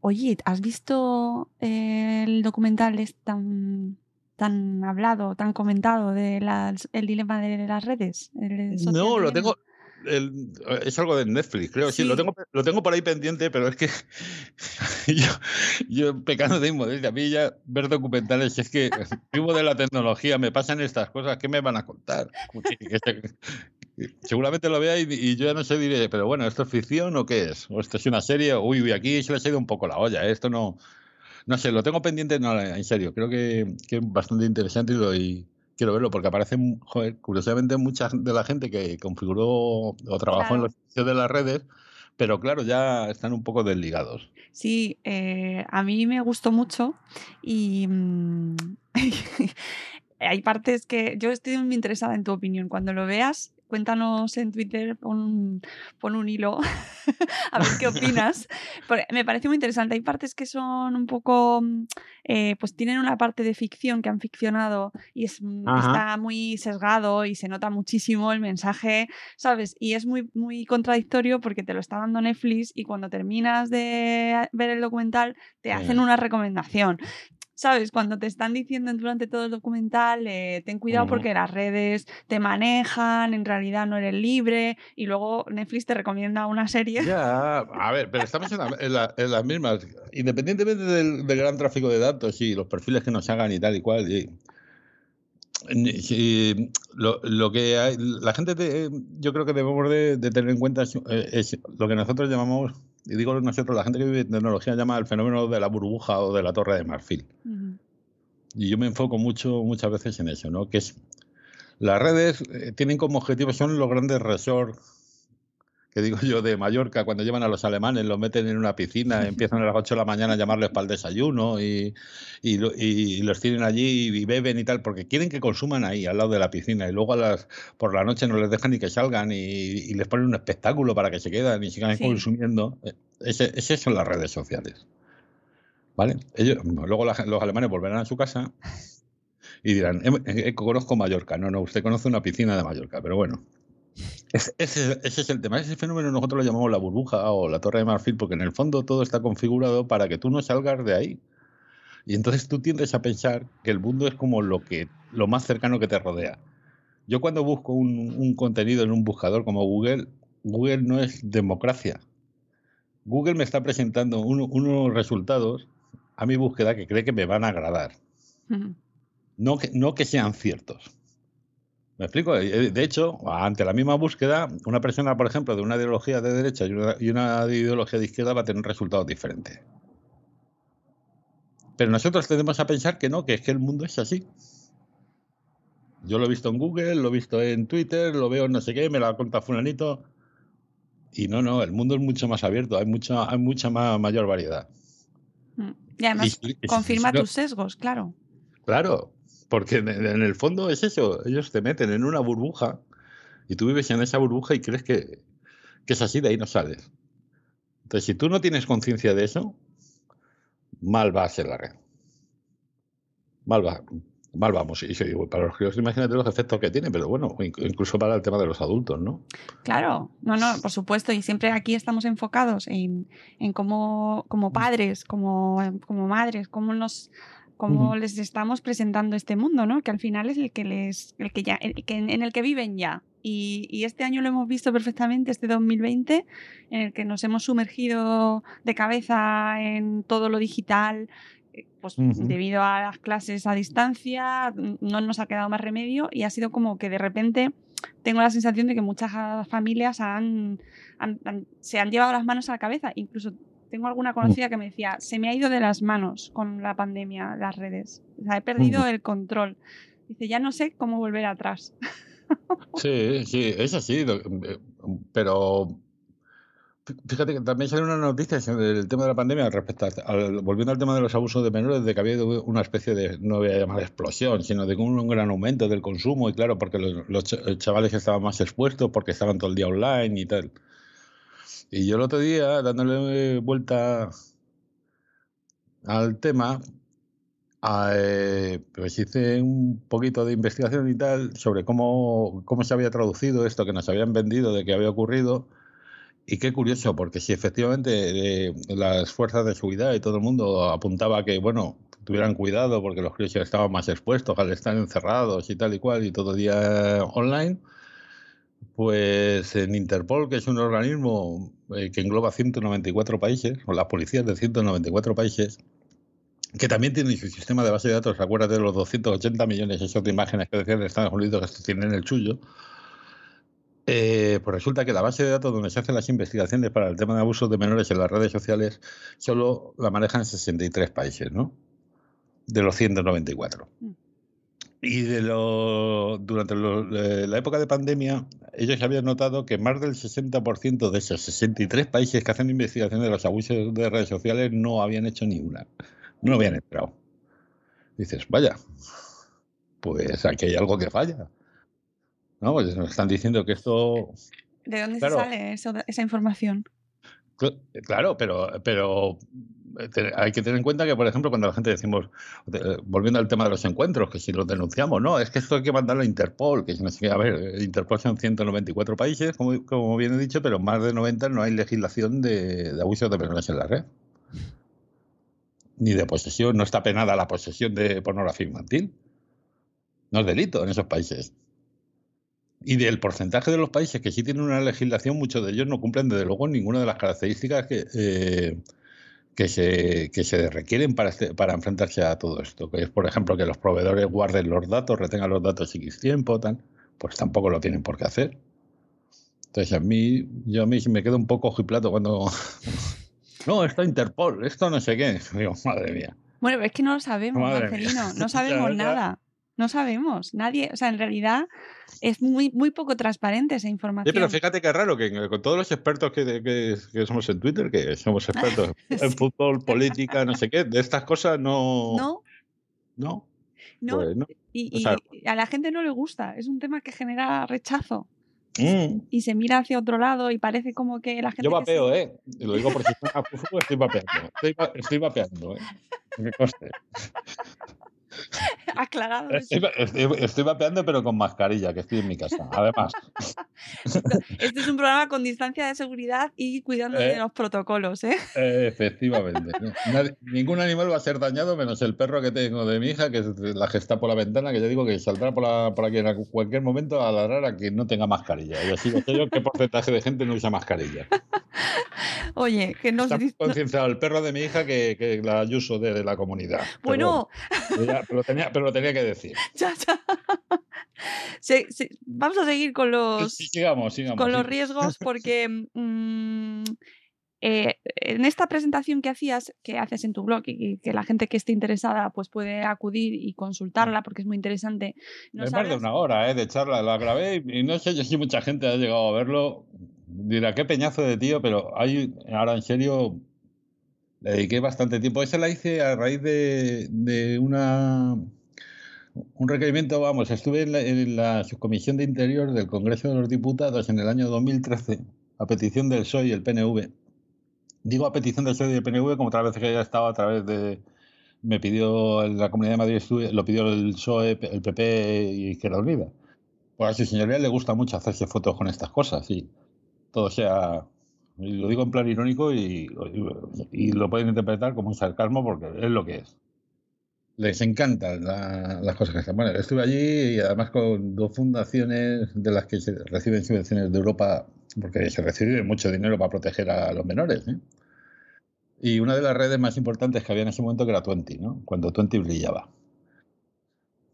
Oye, ¿has visto eh, el documental es tan, tan hablado, tan comentado de las, el dilema de las redes? No, lo tengo. el- es algo de Netflix, creo. Sí, lo, tengo, lo tengo por ahí pendiente, pero es que yo, yo pecando de inmodestia, a mí ya ver documentales, es que vivo de la tecnología, me pasan estas cosas, ¿qué me van a contar? Seguramente lo vea y, y yo ya no sé, diré, pero bueno, ¿esto es ficción o qué es? ¿O esto es una serie? Uy, uy, aquí se les ha ido un poco la olla, ¿eh? esto no... No sé, lo tengo pendiente, no, en serio, creo que, que es bastante interesante y, lo, y quiero verlo porque aparecen, joder, curiosamente mucha de la gente que configuró o trabajó en los servicios de las redes, pero claro, ya están un poco desligados. Sí, eh, a mí me gustó mucho y mm, hay partes que yo estoy muy interesada en tu opinión. Cuando lo veas, cuéntanos en Twitter, pon, pon un hilo a ver qué opinas. Porque me parece muy interesante. Hay partes que son un poco, mm, eh, pues tienen una parte de ficción que han ficcionado y es, mm, está muy sesgado y se nota muchísimo el mensaje, ¿sabes? Y es muy, muy contradictorio porque te lo está dando Netflix y cuando terminas de ver el documental te hacen una recomendación. ¿Sabes? Cuando te están diciendo durante todo el documental, eh, ten cuidado porque las redes te manejan, en realidad no eres libre, y luego Netflix te recomienda una serie. Ya, a ver, pero estamos en, la- en la- en las mismas. Independientemente del, del gran tráfico de datos y los perfiles que nos hagan y tal y cual. y- lo, lo que hay- la gente, te- yo creo que debemos de, de tener en cuenta es, eh, es lo que nosotros llamamos, y digo nosotros, la gente que vive en tecnología llama el fenómeno de la burbuja o de la torre de marfil. Y yo me enfoco mucho, muchas veces en eso, ¿no? Que es las redes eh, tienen como objetivo, son los grandes resorts, que digo yo, de Mallorca, cuando llevan a los alemanes, los meten en una piscina, empiezan a las 8 de la mañana a llamarles para el desayuno y, y, lo- y los tienen allí y beben y tal, porque quieren que consuman ahí, al lado de la piscina, y luego a las, por la noche no les dejan ni que salgan y, y les ponen un espectáculo para que se quedan y sigan Sí. consumiendo. Eh, Ese, ese son las redes sociales. ¿Vale? Ellos, luego la- los alemanes volverán a su casa y dirán, "Em- eh, conozco Mallorca. No, no, usted conoce una piscina de Mallorca, pero bueno. Ese, ese, es el tema. Ese fenómeno nosotros lo llamamos la burbuja o la torre de marfil, porque en el fondo todo está configurado para que tú no salgas de ahí. Y entonces tú tiendes a pensar que el mundo es como lo, que, lo más cercano que te rodea. Yo cuando busco un, contenido en un buscador como Google, Google no es democracia. Google me está presentando unos resultados a mi búsqueda que cree que me van a agradar. no, que, no que sean ciertos. ¿Me explico? Eh, de hecho, ante la misma búsqueda, una persona, por ejemplo, de una ideología de derecha y una, y una ideología de izquierda va a tener resultados diferentes. Pero nosotros tendemos a pensar que no, que es que el mundo es así. Yo lo he visto en Google, lo he visto en Twitter, lo veo en no sé qué, me lo ha contado fulanito. Y no, no, el mundo es mucho más abierto, hay mucha, hay mucha más, mayor variedad. Mm. Y además confirma tus sesgos, claro. Claro, porque en, el fondo es eso, ellos te meten en una burbuja y tú vives en esa burbuja y crees que, es así, de ahí no sales. Entonces, si tú no tienes conciencia de eso, mal va a ser la red. Mal va. Mal vamos, y para los críos imagínate los efectos que tiene, pero bueno, incluso para el tema de los adultos, ¿no? Claro, no, no, por supuesto, y siempre aquí estamos enfocados en, en cómo, como padres, como, como madres, cómo nos cómo les estamos presentando este mundo, ¿no? Que al final es el que les, el que ya, que, en el que viven ya. Y, y, este año lo hemos visto perfectamente, este 2020, en el que nos hemos sumergido de cabeza en todo lo digital, eh, pues debido a las clases a distancia, no nos ha quedado más remedio y ha sido como que de repente tengo la sensación de que muchas familias han, se han llevado las manos a la cabeza, incluso tengo alguna conocida que me decía, se me ha ido de las manos con la pandemia las redes. O sea, he perdido el control. Dice, ya no sé cómo volver atrás. Sí, sí, es así. Eh, pero fíjate que también salió una noticia del tema de la pandemia respecto al, volviendo al tema de los abusos de menores, de que había una especie de, no voy a llamar explosión, sino de un, gran aumento del consumo y claro, porque los, los chavales estaban más expuestos, porque estaban todo el día online y tal. Y yo el otro día, dándole vuelta al tema, eh, pues hice un poquito de investigación y tal sobre cómo, cómo se había traducido esto que nos habían vendido de que había ocurrido. Y qué curioso, porque si efectivamente eh, las fuerzas de seguridad y todo el mundo apuntaba a que, bueno, tuvieran cuidado porque los críos estaban más expuestos al estar encerrados y tal y cual y todo día online, pues en Interpol, que es un organismo eh, que engloba 194 países, o las policías de 194 países, que también tiene su sistema de base de datos, acuérdate de los 280 millones de imágenes que decían en Estados Unidos que tienen el suyo, eh, pues resulta que la base de datos donde se hacen las investigaciones para el tema de abusos de menores en las redes sociales solo la manejan 63 países, ¿no? De los 194. Y de lo, durante la época de pandemia, ellos habían notado que más del 60% de esos 63 países que hacen investigación de los abusos de redes sociales no habían hecho ni una. No habían entrado. Dices, vaya, pues aquí hay algo que falla. ¿No? Pues nos están diciendo que esto. ¿De dónde sale esa información? Claro, pero, pero hay que tener en cuenta que, por ejemplo, cuando la gente decimos, volviendo al tema de los encuentros, que si los denunciamos, no, es que esto hay que mandarlo a Interpol, que si no sé a ver, Interpol son 194 países, como, como bien he dicho, pero más de 90 no hay legislación de, de abusos de personas en la red. Ni de posesión, no está penada la posesión de pornografía infantil. No es delito en esos países. Y del porcentaje de los países que sí tienen una legislación, muchos de ellos no cumplen desde luego ninguna de las características que, eh, que se, que se requieren para, este, para enfrentarse a todo esto, que es, por ejemplo, que los proveedores guarden los datos, retengan los datos X tiempo, tal, pues tampoco lo tienen por qué hacer. Entonces, a mí, yo a mí me quedo un poco ojiplato cuando... no, esto Interpol, esto no sé qué. Digo, madre mía. Bueno, es que no lo sabemos, Marcelino, no sabemos nada. No sabemos, nadie, o sea, en realidad es muy, muy poco transparente esa información. Sí, pero fíjate que raro que con todos los expertos que, que, somos en Twitter, que somos expertos en fútbol, política, no sé qué, de estas cosas no. No. No. No. Pues y, a la gente no le gusta, es un tema que genera rechazo. Mm. Y se mira hacia otro lado y parece como que la gente. Yo vapeo, ¿eh? Lo digo porque estoy vapeando. Estoy, estoy vapeando, ¿eh? Que coste. aclarado. Estoy, estoy- estoy vapeando, pero con mascarilla, que estoy en mi casa. Además, Este es un programa con distancia de seguridad y cuidando de ¿Eh? los protocolos, ¿eh? eh, efectivamente. Nadie- ningún animal va a ser dañado, menos el perro que tengo de mi hija, que es la que está por la ventana, que yo digo que saldrá por, la- por aquí en cualquier momento a ladrar a quien no tenga mascarilla. Y así sé yo qué porcentaje de gente no usa mascarilla. Oye, que no Está concienciado el perro de mi hija que, que la Ayuso de la comunidad. Bueno, pero, lo tenía, pero lo tenía que decir. ya, vamos a seguir con los, Sí, sigamos, sigamos. con los riesgos porque mm, eh, en esta presentación que hacías, que haces en tu blog y que la gente que esté interesada pues puede acudir y consultarla porque es muy interesante. Es más de una hora ¿eh? de charla, la grabé y y no sé si mucha gente ha llegado a verlo. Dirá, qué peñazo de tío, pero hay, ahora en serio, le dediqué bastante tiempo. Esa la hice a raíz de, de una un requerimiento, vamos, estuve en la, en la subcomisión de Interior del Congreso de los Diputados en el año 2013 a petición del PSOE y el PNV. Digo a petición del PSOE y del PNV como otras veces que ya estaba a través de... Me pidió la Comunidad de Madrid, lo pidió el PSOE, el PP y Izquierda Unida. Pues a su señoría le gusta mucho hacerse fotos con estas cosas y todo sea... Lo digo en plan irónico y, lo pueden interpretar como un sarcasmo porque es lo que es les encantan la- las cosas que están. Bueno, estuve allí y además con dos fundaciones de las que se reciben subvenciones de Europa, porque se recibe mucho dinero para proteger a los menores. ¿eh? Y una de las redes más importantes que había en ese momento era Twenty, ¿no? cuando Twenty brillaba.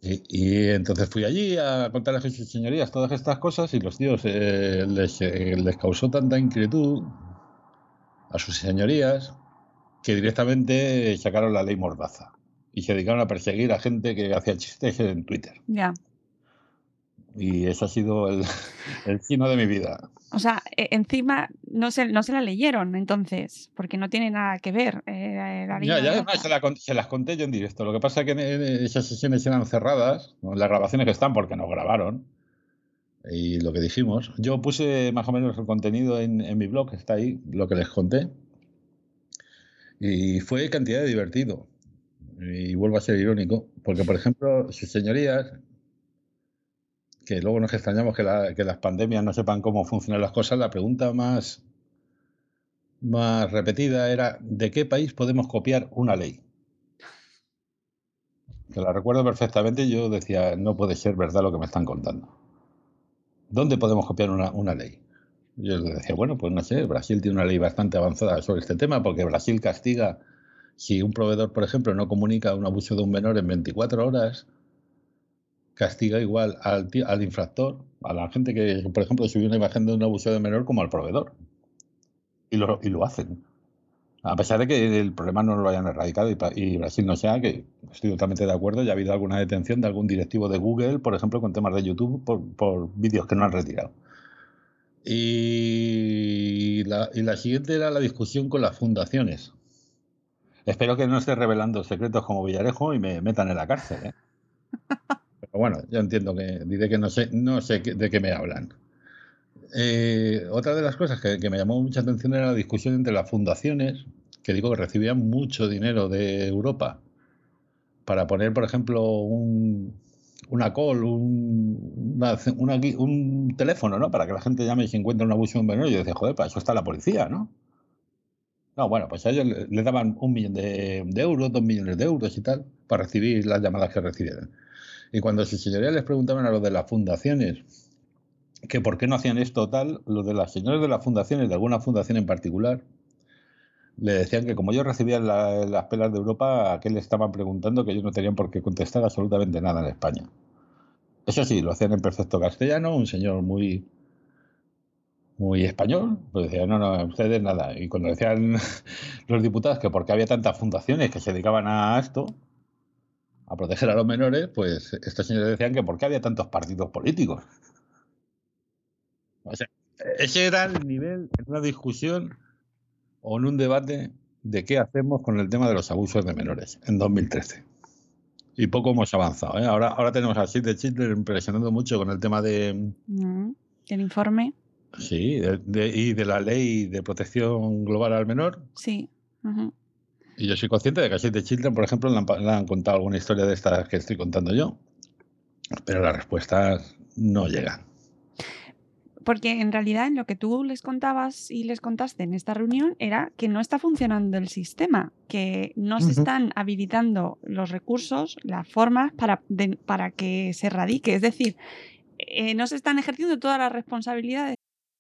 Y, y entonces fui allí a contarles a sus señorías todas estas cosas y los tíos eh, les, eh, les causó tanta inquietud a sus señorías que directamente sacaron la ley Mordaza y se dedicaron a perseguir a gente que hacía chistes en Twitter. Ya. Y eso ha sido el, el chino de mi vida. O sea, e- encima no se, no se la leyeron entonces, porque no tiene nada que ver. eh, la Ya, ya además se, la se las conté yo en directo. Lo que pasa es que en- en esas sesiones eran cerradas, ¿no? las grabaciones que están porque nos grabaron. Y lo que dijimos, yo puse más o menos el contenido en, en mi blog, está ahí, lo que les conté. Y fue cantidad de divertido. Y vuelvo a ser irónico, porque por ejemplo, sus señorías, que luego nos extrañamos que, la- que las pandemias no sepan cómo funcionan las cosas, la pregunta más, más repetida era ¿de qué país podemos copiar una ley? Que la recuerdo perfectamente yo decía, no puede ser verdad lo que me están contando. ¿Dónde podemos copiar una, una ley? Yo les decía, bueno, pues no sé, Brasil tiene una ley bastante avanzada sobre este tema porque Brasil castiga si un proveedor, por ejemplo, no comunica un abuso de un menor en 24 horas, castiga igual al, al infractor, a la gente que, por ejemplo, subió una imagen de un abuso de menor como al proveedor. Y lo, hacen. A pesar de que el problema no lo hayan erradicado y, Brasil no sea, que estoy totalmente de acuerdo, ya ha habido alguna detención de algún directivo de Google, por ejemplo, con temas de YouTube, por, por vídeos que no han retirado. Y la, y la siguiente era la discusión con las fundaciones. Espero que no esté revelando secretos como Villarejo y me metan en la cárcel. ¿eh? Pero bueno, yo entiendo que diré que no sé, no sé de qué me hablan. Eh, otra de las cosas que, me llamó mucha atención era la discusión entre las fundaciones, que digo que recibían mucho dinero de Europa para poner, por ejemplo, un, una call, un, teléfono, ¿no? Para que la gente llame si encuentra un abuso de un menor. Y yo decía, joder, para eso está la policía, ¿no? No, bueno, pues a ellos le, le daban un millón de, de euros, dos millones de euros y tal, para recibir las llamadas que recibieran. Y cuando sus señorías les preguntaban a los de las fundaciones que por qué no hacían esto tal, los de las señoras de las fundaciones, de alguna fundación en particular, le decían que como ellos recibían la- las pelas de Europa, a qué le estaban preguntando que ellos no tenían por qué contestar absolutamente nada en España. Eso sí, lo hacían en perfecto castellano, un señor muy muy español, pues decía, no, no, ustedes nada. Y cuando decían los diputados que por qué había tantas fundaciones que se dedicaban a esto, a proteger a los menores, pues estos señores decían que por qué había tantos partidos políticos. O sea, ese era el nivel en una discusión o en un debate de qué hacemos con el tema de los abusos de menores en 2013. Y poco hemos avanzado. ¿eh? Ahora, ahora tenemos a Sid de Chitler impresionando mucho con el tema de, Mm, El informe, sí, de- de- y de la ley de protección global al menor. sí. ujú. Y yo soy consciente de que a Save the Children, por ejemplo, le han, le han contado alguna historia de estas que estoy contando yo, pero las respuestas no llegan. Porque en realidad en lo que tú les contabas y les contaste en esta reunión era que no está funcionando el sistema, que no se están habilitando los recursos, las formas para, de- para que se erradique. Es decir, eh, no se están ejerciendo todas las responsabilidades.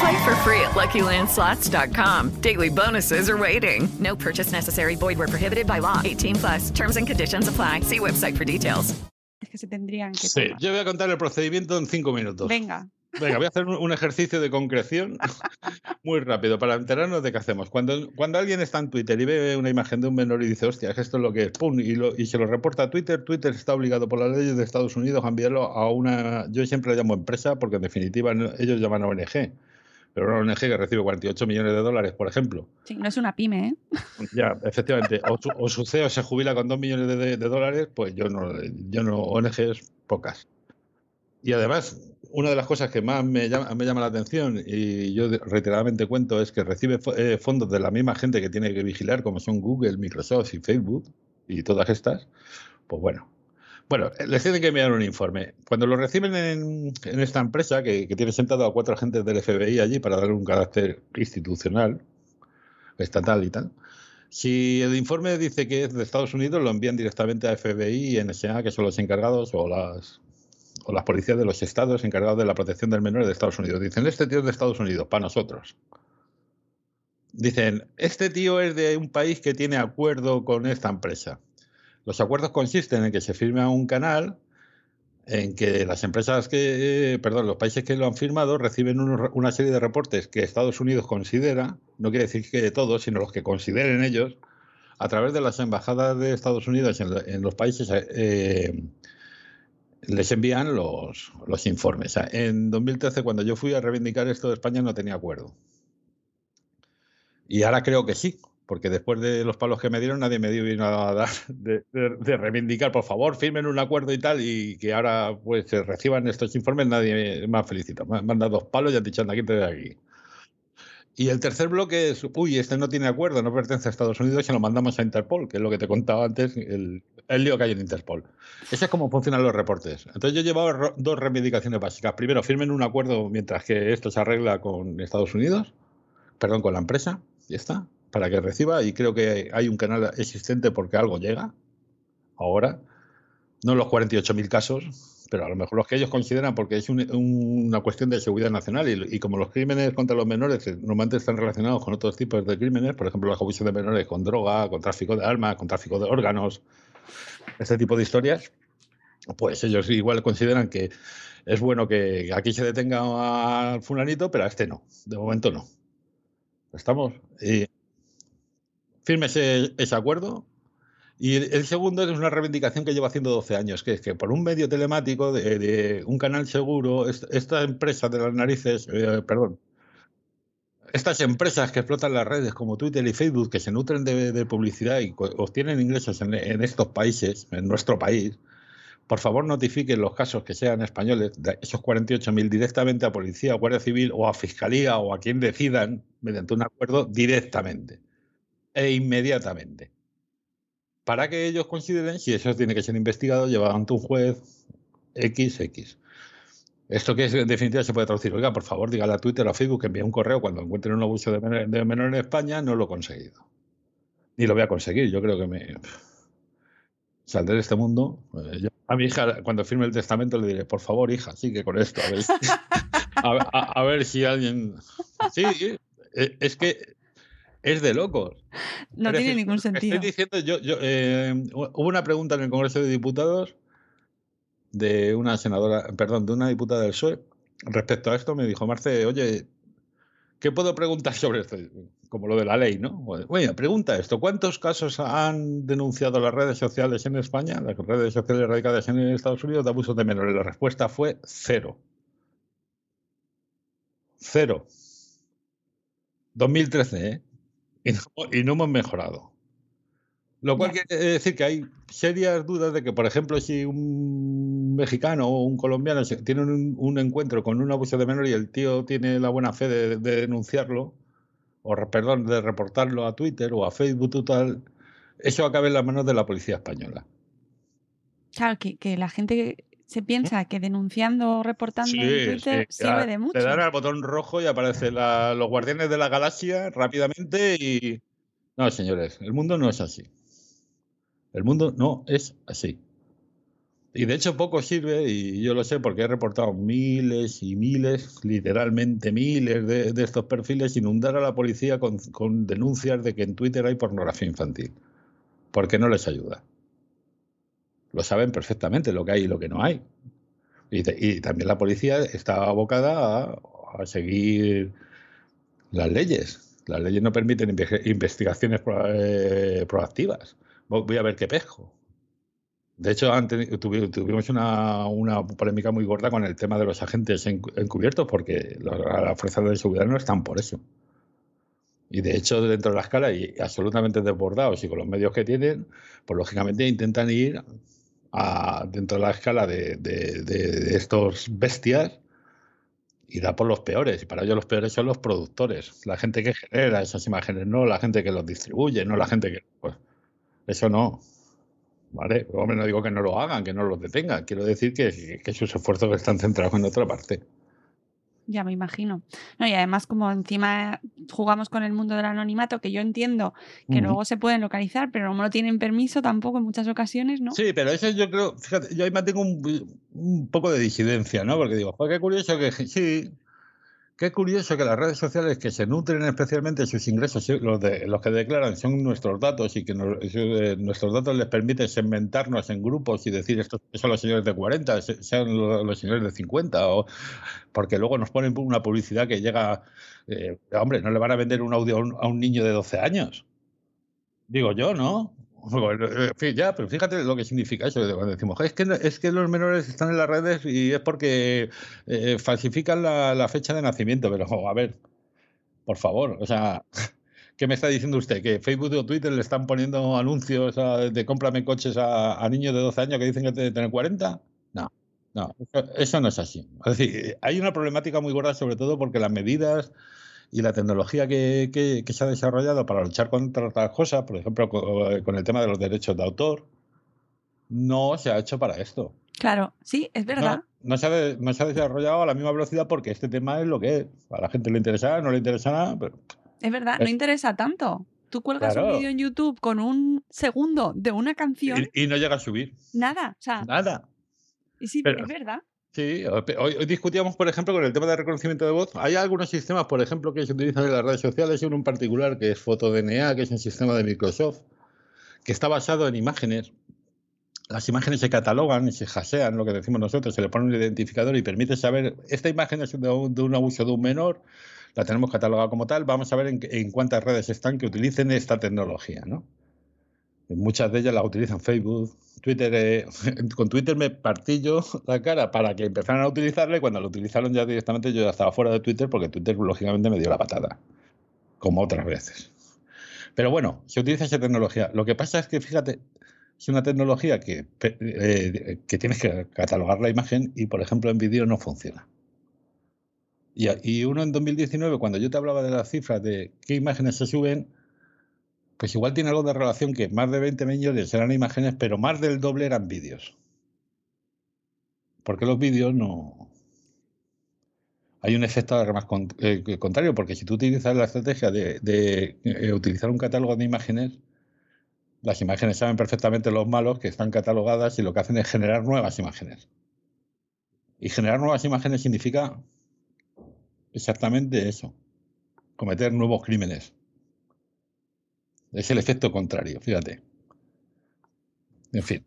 Play for free at LuckyLandSlots.com. Daily bonuses are waiting. No purchase necessary. Void where prohibited by law. 18 plus. Terms and conditions apply. See website for details. Es que se tendrían que Sí, tomar. yo voy a contar el procedimiento en cinco minutos. Venga, Venga, voy a hacer un, ejercicio de concreción muy rápido para enterarnos de qué hacemos. Cuando, cuando alguien está en Twitter y ve una imagen de un menor y dice, hostia, que esto es lo que es, pum, y, lo- y se lo reporta a Twitter, Twitter está obligado por las leyes de Estados Unidos a enviarlo a una, yo siempre le llamo empresa, porque en definitiva ellos llaman ONG, pero una ONG que recibe 48 millones de dólares, por ejemplo. sí, no es una pyme, ¿eh? Ya, efectivamente, o su, o su CEO se jubila con 2 millones de, de- de dólares, pues yo no, yo no, ONGs pocas. Y además, una de las cosas que más me llama, me llama la atención y yo reiteradamente cuento es que recibe eh, fondos de la misma gente que tiene que vigilar, como son Google, Microsoft y Facebook y todas estas. Pues bueno. Bueno, les tienen que enviar un informe. Cuando lo reciben en, en esta empresa, que, que tiene sentado a cuatro agentes del FBI allí para darle un carácter institucional, estatal y tal, si el informe dice que es de Estados Unidos, lo envían directamente a FBI y NSA, que son los encargados o las o las policías de los estados encargados de la protección del menor de Estados Unidos. Dicen, este tío es de Estados Unidos, para nosotros. Dicen, este tío es de un país que tiene acuerdo con esta empresa. Los acuerdos consisten en que se firma un canal en que las empresas que, perdón, los países que lo han firmado reciben una serie de reportes que Estados Unidos considera, no quiere decir que todos, sino los que consideren ellos, a través de las embajadas de Estados Unidos en, en los países, eh, les envían los, los informes. En 2013, cuando yo fui a reivindicar esto de España, no tenía acuerdo. Y ahora creo que sí, porque después de los palos que me dieron, nadie me dio bien a dar de, reivindicar, por favor, firmen un acuerdo y tal, y que ahora pues se reciban estos informes, nadie me ha felicitado. Me han dado dos palos y han dicho, anda, aquí te de aquí. Y el tercer bloque es, uy, este no tiene acuerdo, no pertenece a Estados Unidos, se lo mandamos a Interpol, que es lo que te contaba antes, el, lío que hay en Interpol. Ese es cómo funcionan los reportes. Entonces yo llevaba dos reivindicaciones básicas. Primero, firmen un acuerdo mientras que esto se arregla con Estados Unidos, perdón, con la empresa, ya está, para que reciba. Y creo que hay un canal existente porque algo llega ahora. No los 48.000 casos, pero a lo mejor los que ellos consideran porque es un- una cuestión de seguridad nacional y, como los crímenes contra los menores normalmente están relacionados con otros tipos de crímenes, por ejemplo, la abuso de menores con droga, con tráfico de armas, con tráfico de órganos, este tipo de historias, pues ellos igual consideran que es bueno que aquí se detenga al fulanito, pero a este no, de momento no. ¿Estamos? Firme ese, ese acuerdo. Y el, segundo es una reivindicación que llevo haciendo 12 años, que es que por un medio telemático de, un canal seguro, est- esta empresa de las narices, eh, perdón, estas empresas que explotan las redes como Twitter y Facebook, que se nutren de, publicidad y obtienen ingresos en, en estos países, en nuestro país, por favor notifiquen los casos que sean españoles, esos 48.000 directamente a policía, guardia civil o a fiscalía o a quien decidan mediante un acuerdo directamente e inmediatamente. Para que ellos consideren si eso tiene que ser investigado, llevado ante un juez XX. Esto que es, en definitiva se puede traducir, oiga, por favor, dígale a Twitter o a Facebook que envíe un correo cuando encuentren un abuso de menor, en España, no lo he conseguido. Ni lo voy a conseguir, yo creo que me saldré de este mundo. Eh, a mi hija, cuando firme el testamento, le diré, por favor, hija, sigue con esto. A ver, a ver si alguien... Sí, eh, es que es de locos. No tiene decir, ningún sentido. Estoy diciendo, yo, yo, eh, hubo una pregunta en el Congreso de Diputados de una senadora, perdón, de una diputada del PSOE respecto a esto. Me dijo, Marce, oye, ¿qué puedo preguntar sobre esto? Como lo de la ley, ¿no? Oye, pregunta esto, ¿cuántos casos han denunciado las redes sociales en España, las redes sociales radicadas en Estados Unidos de abusos de menores? La respuesta fue cero. Cero. 2013, ¿eh? Y no, y no hemos mejorado. Lo cual quiere decir que hay serias dudas de que, por ejemplo, si un mexicano o un colombiano tienen un, un encuentro con un abuso de menor y el tío tiene la buena fe de, de denunciarlo, o perdón, de reportarlo a Twitter o a Facebook tal, eso acabe en las manos de la policía española. Claro, que, que la gente se piensa que denunciando o reportando en Twitter sí, sirve de mucho. Le dan al botón rojo y aparecen los guardianes de la galaxia rápidamente y... No, señores, el mundo no es así. El mundo no es así. Y de hecho poco sirve, y yo lo sé porque he reportado miles y miles, literalmente miles de, de estos perfiles, inundar a la policía con, con denuncias de que en Twitter hay pornografía infantil. Porque no les ayuda. Lo saben perfectamente lo que hay y lo que no hay. Y, también la policía está abocada a, seguir las leyes. Las leyes no permiten inve- investigaciones eh, proactivas. Vo- Voy a ver qué pesco. De hecho, tuvimos una, una polémica muy gorda con el tema de los agentes encu- encubiertos, porque la- las fuerzas de seguridad no están por eso. Y de hecho, dentro de la escala, y absolutamente desbordados y con los medios que tienen, pues lógicamente intentan ir a- dentro de la escala de, de- estos bestias y da por los peores. Y para ellos los peores son los productores, la gente que genera esas imágenes, no la gente que los distribuye, no la gente que... Pues, eso no. ¿Vale? Hombre, no digo que no lo hagan, que no los detengan. Quiero decir que sus esfuerzos están centrados en otra parte. Ya me imagino. No, y además, como encima jugamos con el mundo del anonimato, que yo entiendo que luego se pueden localizar, pero no tienen permiso tampoco en muchas ocasiones, ¿no? Sí, pero eso yo creo, fíjate, yo ahí mantengo un, un poco de disidencia, ¿no? Porque digo, joder, qué curioso que sí, qué curioso que las redes sociales que se nutren especialmente sus ingresos, los, que declaran son nuestros datos y que nuestros datos les permiten segmentarnos en grupos y decir estos son los señores de 40, se- sean los, señores de 50, o, porque luego nos ponen una publicidad que llega, eh, hombre, no le van a vender un audio a un, a un niño de 12 años. Digo yo, ¿no? Eh, ya, pero fíjate lo que significa eso. Cuando decimos, es que, es que los menores están en las redes y es porque eh, falsifican la, fecha de nacimiento. Pero, a ver, por favor, o sea, ¿qué me está diciendo usted? ¿Que Facebook o Twitter le están poniendo anuncios a- de cómprame coches a, niños de 12 años que dicen que tienen que tener 40? No, no, eso, eso no es así. Es decir, hay una problemática muy gorda, sobre todo porque las medidas y la tecnología que, que- que se ha desarrollado para luchar contra otras cosas, por ejemplo, co- con, el tema de los derechos de autor, no se ha hecho para esto. Claro, sí, es verdad. No, no se ha, de- no se ha desarrollado a la misma velocidad porque este tema es lo que es. A la gente le interesará, no le interesará, pero Es verdad, no Es- interesa tanto. Tú cuelgas Claro. un vídeo en YouTube con un segundo de una canción, y, y no llega a subir. nada. O sea, Nada. y sí, Pero- es verdad. Sí, hoy, hoy discutíamos, por ejemplo, con el tema de reconocimiento de voz. Hay algunos sistemas, por ejemplo, que se utilizan en las redes sociales, uno en particular que es FotoDNA, que es un sistema de Microsoft, que está basado en imágenes. Las imágenes se catalogan y se hasean, lo que decimos nosotros, se le pone un identificador y permite saber, esta imagen es de un, de un abuso de un menor, la tenemos catalogada como tal, vamos a ver en, en cuántas redes están que utilicen esta tecnología, ¿no? Muchas de ellas las utilizan Facebook, Twitter. eh, con Twitter me partí yo la cara para que empezaran a utilizarla cuando lo utilizaron ya directamente yo ya estaba fuera de Twitter porque Twitter lógicamente me dio la patada, como otras veces. Pero bueno, se utiliza esa tecnología. Lo que pasa es que, fíjate, es una tecnología que, eh, que tienes que catalogar la imagen y, por ejemplo, en vídeo no funciona. Y, y, uno en 2019, cuando yo te hablaba de las cifras de qué imágenes se suben, pues igual tiene algo de relación que más de 20 millones eran imágenes, pero más del doble eran vídeos. Porque los vídeos no... Hay un efecto además eh, contrario, porque si tú utilizas la estrategia de, eh, utilizar un catálogo de imágenes, las imágenes saben perfectamente los malos que están catalogadas y lo que hacen es generar nuevas imágenes. Y generar nuevas imágenes significa exactamente eso, cometer nuevos crímenes. Es el efecto contrario, fíjate. En fin.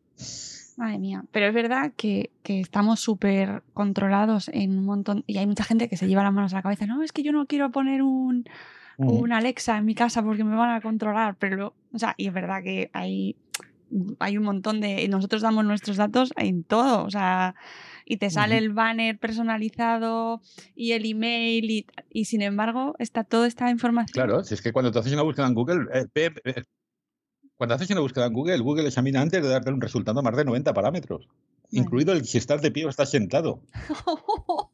Madre mía, pero es verdad que, estamos súper controlados en un montón, y hay mucha gente que se lleva las manos a la cabeza, no, es que yo no quiero poner un, un Alexa en mi casa porque me van a controlar, pero, o sea, y es verdad que hay, hay un montón de, nosotros damos nuestros datos en todo, o sea, y te sale el banner personalizado y el email y, y, sin embargo está toda esta información. Claro, si es que cuando te haces una búsqueda en Google, eh, eh, cuando haces una búsqueda en Google, Google examina antes de darte un resultado más de 90 parámetros, incluido el si estás de pie o estás sentado.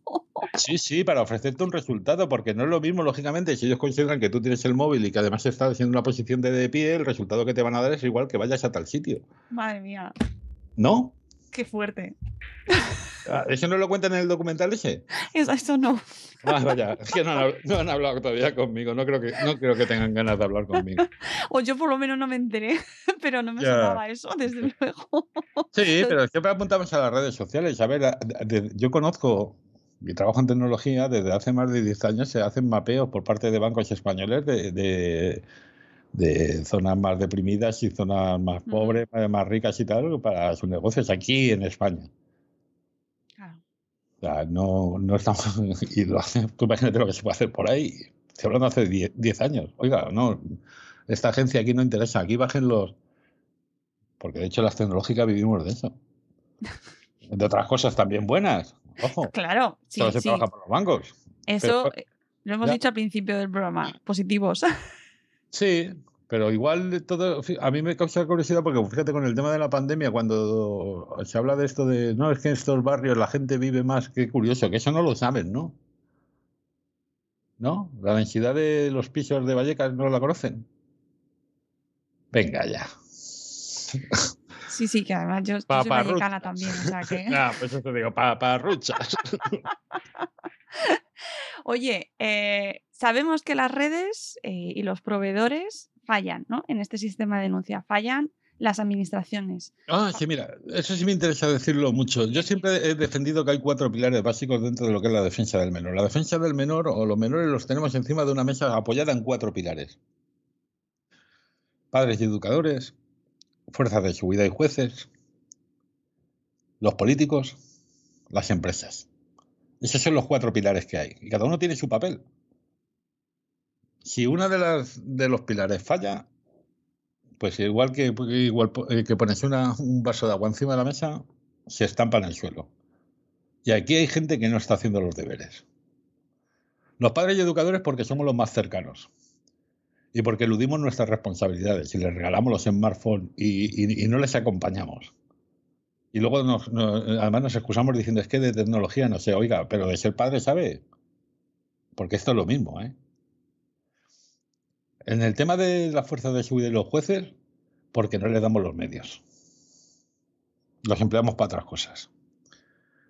Sí, sí, para ofrecerte un resultado, porque no es lo mismo, lógicamente, si ellos consideran que tú tienes el móvil y que además estás haciendo una posición de, de pie, el resultado que te van a dar es igual que vayas a tal sitio. Madre mía. ¿No? Qué fuerte. Ah, ¿Eso no lo cuentan en el documental ese? Eso, no. Ah, vaya, es que no han, hablado todavía conmigo. No creo, que, no creo que tengan ganas de hablar conmigo. O yo por lo menos no me enteré, pero no me sonaba eso, desde luego. Sí, pero siempre apuntamos a las redes sociales. A ver, yo conozco y trabajo en tecnología. Desde hace más de 10 años se hacen mapeos por parte de bancos españoles de, de zonas más deprimidas y zonas más pobres, más ricas y tal, para sus negocios aquí en España no, no estamos. Y lo hace, tú imagínate lo que se puede hacer por ahí. Estoy hablando hace 10 años. Oiga, no, esta agencia aquí no interesa. Aquí bajen los. Porque de hecho las tecnológicas vivimos de eso. De otras cosas también buenas. Ojo. Claro, sí. se trabaja por los bancos. Eso lo hemos dicho al principio del programa. Positivos. Sí, pero igual todo, a mí me causa curiosidad porque fíjate con el tema de la pandemia, cuando se habla de esto de, no, es que en estos barrios la gente vive más, qué curioso, que eso no lo saben, ¿no? ¿No? La densidad de los pisos de Vallecas no la conocen. Venga ya. Sí, sí, que además yo, soy vallecana también, o sea que... Ah, pues eso te digo, paparruchas. Oye, eh, sabemos que las redes eh, y los proveedores fallan, ¿no? En este sistema de denuncia, fallan las administraciones. Ah, sí, mira, eso sí me interesa decirlo mucho. Yo siempre he defendido que hay cuatro pilares básicos dentro de lo que es la defensa del menor. La defensa del menor o los menores los tenemos encima de una mesa apoyada en cuatro pilares. Padres y educadores, fuerzas de seguridad y jueces, los políticos, las empresas. Esos son los cuatro pilares que hay. Y cada uno tiene su papel si una de las de los pilares falla, pues igual que igual eh, que pones un vaso de agua encima de la mesa, se estampa en el suelo. Y aquí hay gente que no está haciendo los deberes. Los padres y educadores porque somos los más cercanos y porque eludimos nuestras responsabilidades y les regalamos los smartphones y, y, no les acompañamos. Y luego además nos excusamos diciendo es que de tecnología no sé, oiga, pero de ser padre sabe, porque esto es lo mismo, ¿eh? En el tema de la fuerza de seguridad y los jueces, porque no les damos los medios. Los empleamos para otras cosas.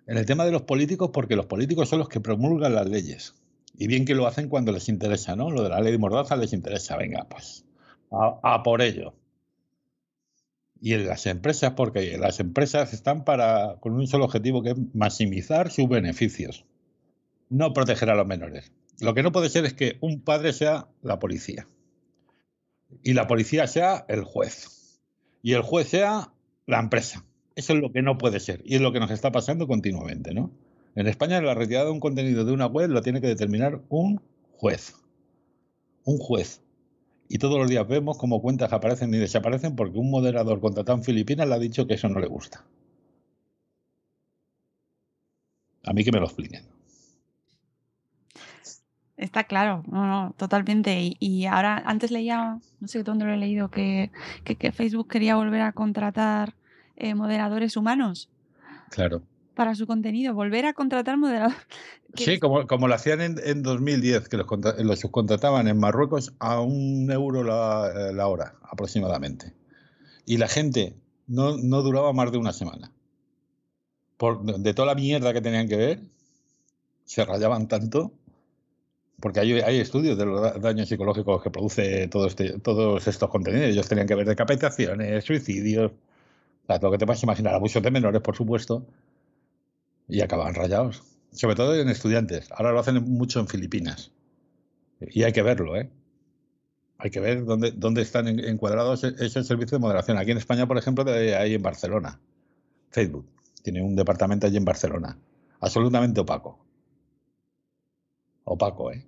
En el tema de los políticos, porque los políticos son los que promulgan las leyes. Y bien que lo hacen cuando les interesa, ¿no? Lo de la ley de Mordaza les interesa. Venga, pues, a, por ello. Y en las empresas, porque las empresas están para, con un solo objetivo, que es maximizar sus beneficios. No proteger a los menores. Lo que no puede ser es que un padre sea la policía y la policía sea el juez y el juez sea la empresa. Eso es lo que no puede ser y es lo que nos está pasando continuamente, ¿no? En España la retirada de un contenido de una web lo tiene que determinar un juez. Un juez. Y todos los días vemos cómo cuentas aparecen y desaparecen porque un moderador contratado en Filipinas le ha dicho que eso no le gusta. A mí que me lo expliquen. Está claro, no, no, totalmente. Y, y ahora, antes leía, no sé dónde lo he leído, que, que, que Facebook quería volver a contratar eh, moderadores humanos Claro. Para su contenido, volver a contratar moderadores. Sí, como, como lo hacían en, en 2010, que los, contra- los subcontrataban en Marruecos a un euro la, eh, la hora aproximadamente. Y la gente no, no duraba más de una semana. Por, de toda la mierda que tenían que ver, se rayaban tanto, porque hay, hay estudios de los da- daños psicológicos que produce todo este, todos estos contenidos. Ellos tenían que ver decapitaciones, suicidios, o sea, lo que te puedas imaginar, abusos de menores, por supuesto, y acababan rayados. Sobre todo en estudiantes. Ahora lo hacen mucho en Filipinas. Y hay que verlo, ¿eh? Hay que ver dónde, dónde están en- encuadrados e- esos servicios de moderación. Aquí en España, por ejemplo, hay en Barcelona. Facebook. Tiene un departamento allí en Barcelona. Absolutamente opaco. Opaco, ¿eh?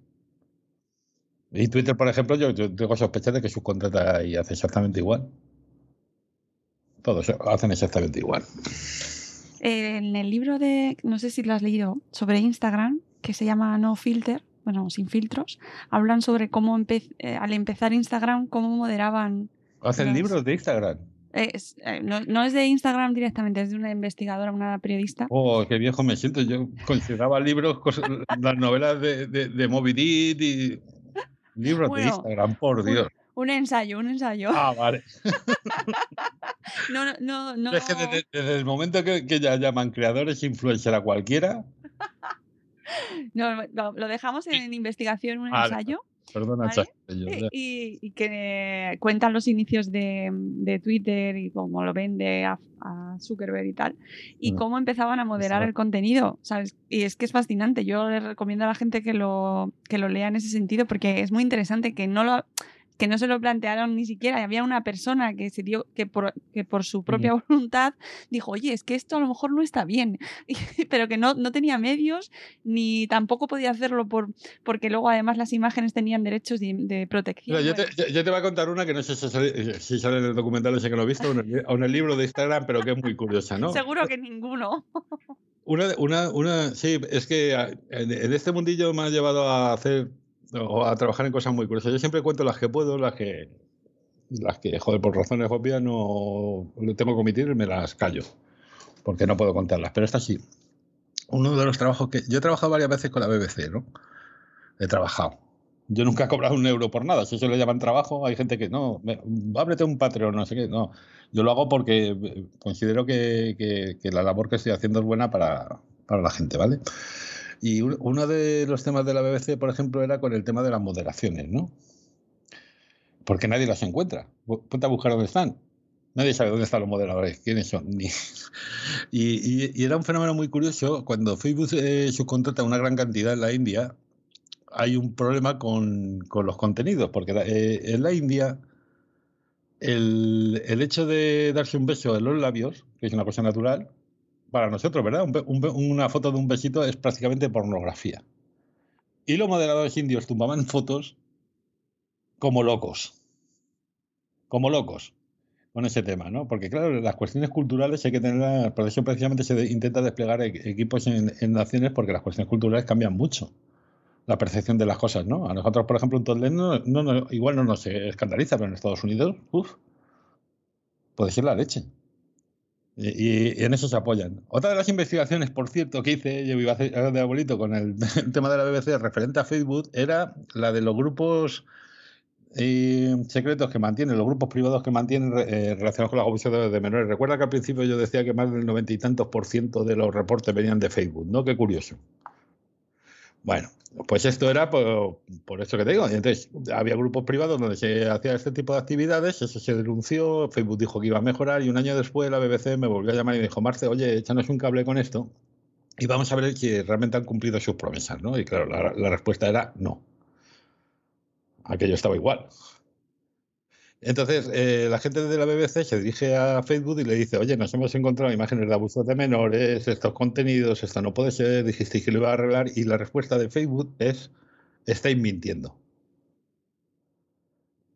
Y Twitter, por ejemplo, yo, yo tengo sospechas de que subcontrata y hace exactamente igual. Todos hacen exactamente igual. Eh, en el libro de, no sé si lo has leído, sobre Instagram, que se llama No Filter, bueno, sin filtros, hablan sobre cómo empe- eh, al empezar Instagram, cómo moderaban. Hacen libros de Instagram. Eh, es- eh, no, no es de Instagram directamente, es de una investigadora, una periodista. Oh, qué viejo me siento. Yo consideraba libros, cosas- las novelas de, de, de Moby Dick y libros Bueno, de Instagram, por un- Dios. Un ensayo, un ensayo. Ah, vale. No, no, no, no. Es que desde, desde el momento que, que ya llaman creadores, influencer a cualquiera, no, no, lo dejamos en investigación, un Vale, ensayo. perdona, ¿Vale? Eh, Y, y que cuentan los inicios de, de Twitter y cómo lo vende a, a Zuckerberg y tal, y Mm. cómo empezaban a moderar el contenido, ¿sabes? Y es que es fascinante. Yo le recomiendo a la gente que lo, que lo lea en ese sentido porque es muy interesante que no lo que no se lo plantearon ni siquiera. Había una persona que se dio, que por, que por su propia voluntad dijo, oye, es que esto a lo mejor no está bien, pero que no, no tenía medios ni tampoco podía hacerlo por, porque luego además las imágenes tenían derechos de, de protección. Mira, yo, te, yo- yo te voy a contar una que no sé si sale, si sale en el documental ese que lo he visto o en el, o en el libro de Instagram, pero que es muy curiosa, ¿no? Seguro que ninguno. Una, una, una, sí, es que en, en este mundillo me ha llevado a hacer o a trabajar en cosas muy curiosas. Yo siempre cuento las que puedo, las que, las que, joder, por razones obvias no lo tengo que omitir me las callo, porque no puedo contarlas. Pero esta sí. Uno de los trabajos que yo he trabajado varias veces con la BBC, ¿no? He trabajado. Yo nunca he cobrado un euro por nada. Si eso le llaman trabajo, hay gente que no, me- ábrete un Patreon, no sé qué. No, yo lo hago porque eh, considero que, que- que la labor que estoy haciendo es buena para, para la gente, ¿vale? Y un- uno de los temas de la BBC, por ejemplo, era con el tema de las moderaciones, ¿no? Porque nadie las encuentra. Ponte a buscar dónde están. Nadie sabe dónde están los moderadores, quiénes son. Y, y- y era un fenómeno muy curioso. Cuando Facebook eh, subcontrata una gran cantidad en la India, hay un problema con, con los contenidos, porque eh, en la India el, el hecho de darse un beso en los labios, que es una cosa natural, para nosotros, ¿verdad? Una foto de un besito es prácticamente pornografía. Y los moderadores indios tumbaban fotos como locos. Como locos con ese tema, ¿no? Porque claro, las cuestiones culturales hay que tener, por eso precisamente se intenta desplegar e- equipos en, en naciones porque las cuestiones culturales cambian mucho la percepción de las cosas, ¿no? A nosotros, por ejemplo, un toddler no, no, no- igual no nos escandaliza, pero en Estados Unidos, uff, puede ser la leche. Y, y- en eso se apoyan. Otra de las investigaciones, por cierto, que hice, yo iba a hacer de abuelito con el, tema de la BBC referente a Facebook, era la de los grupos eh, secretos que mantienen, los grupos privados que mantienen eh, relacionados con abusos de, de menores. Recuerda que al principio yo decía que más del noventa y tantos por ciento de los reportes venían de Facebook, ¿no? Qué curioso. Bueno, pues esto era por, por eso que te digo. Entonces, había grupos privados donde se hacía este tipo de actividades, eso se denunció, Facebook dijo que iba a mejorar y un año después la BBC me volvió a llamar y me dijo, Marce, oye, échanos un cable con esto y vamos a ver si realmente han cumplido sus promesas, ¿no? Y claro, la, la respuesta era no. Aquello estaba igual. Entonces, eh, la gente de la BBC se dirige a Facebook y le dice, oye, nos hemos encontrado imágenes de abusos de menores, estos contenidos, esto no puede ser, dijisteis que lo iba a arreglar, y la respuesta de Facebook es, estáis mintiendo.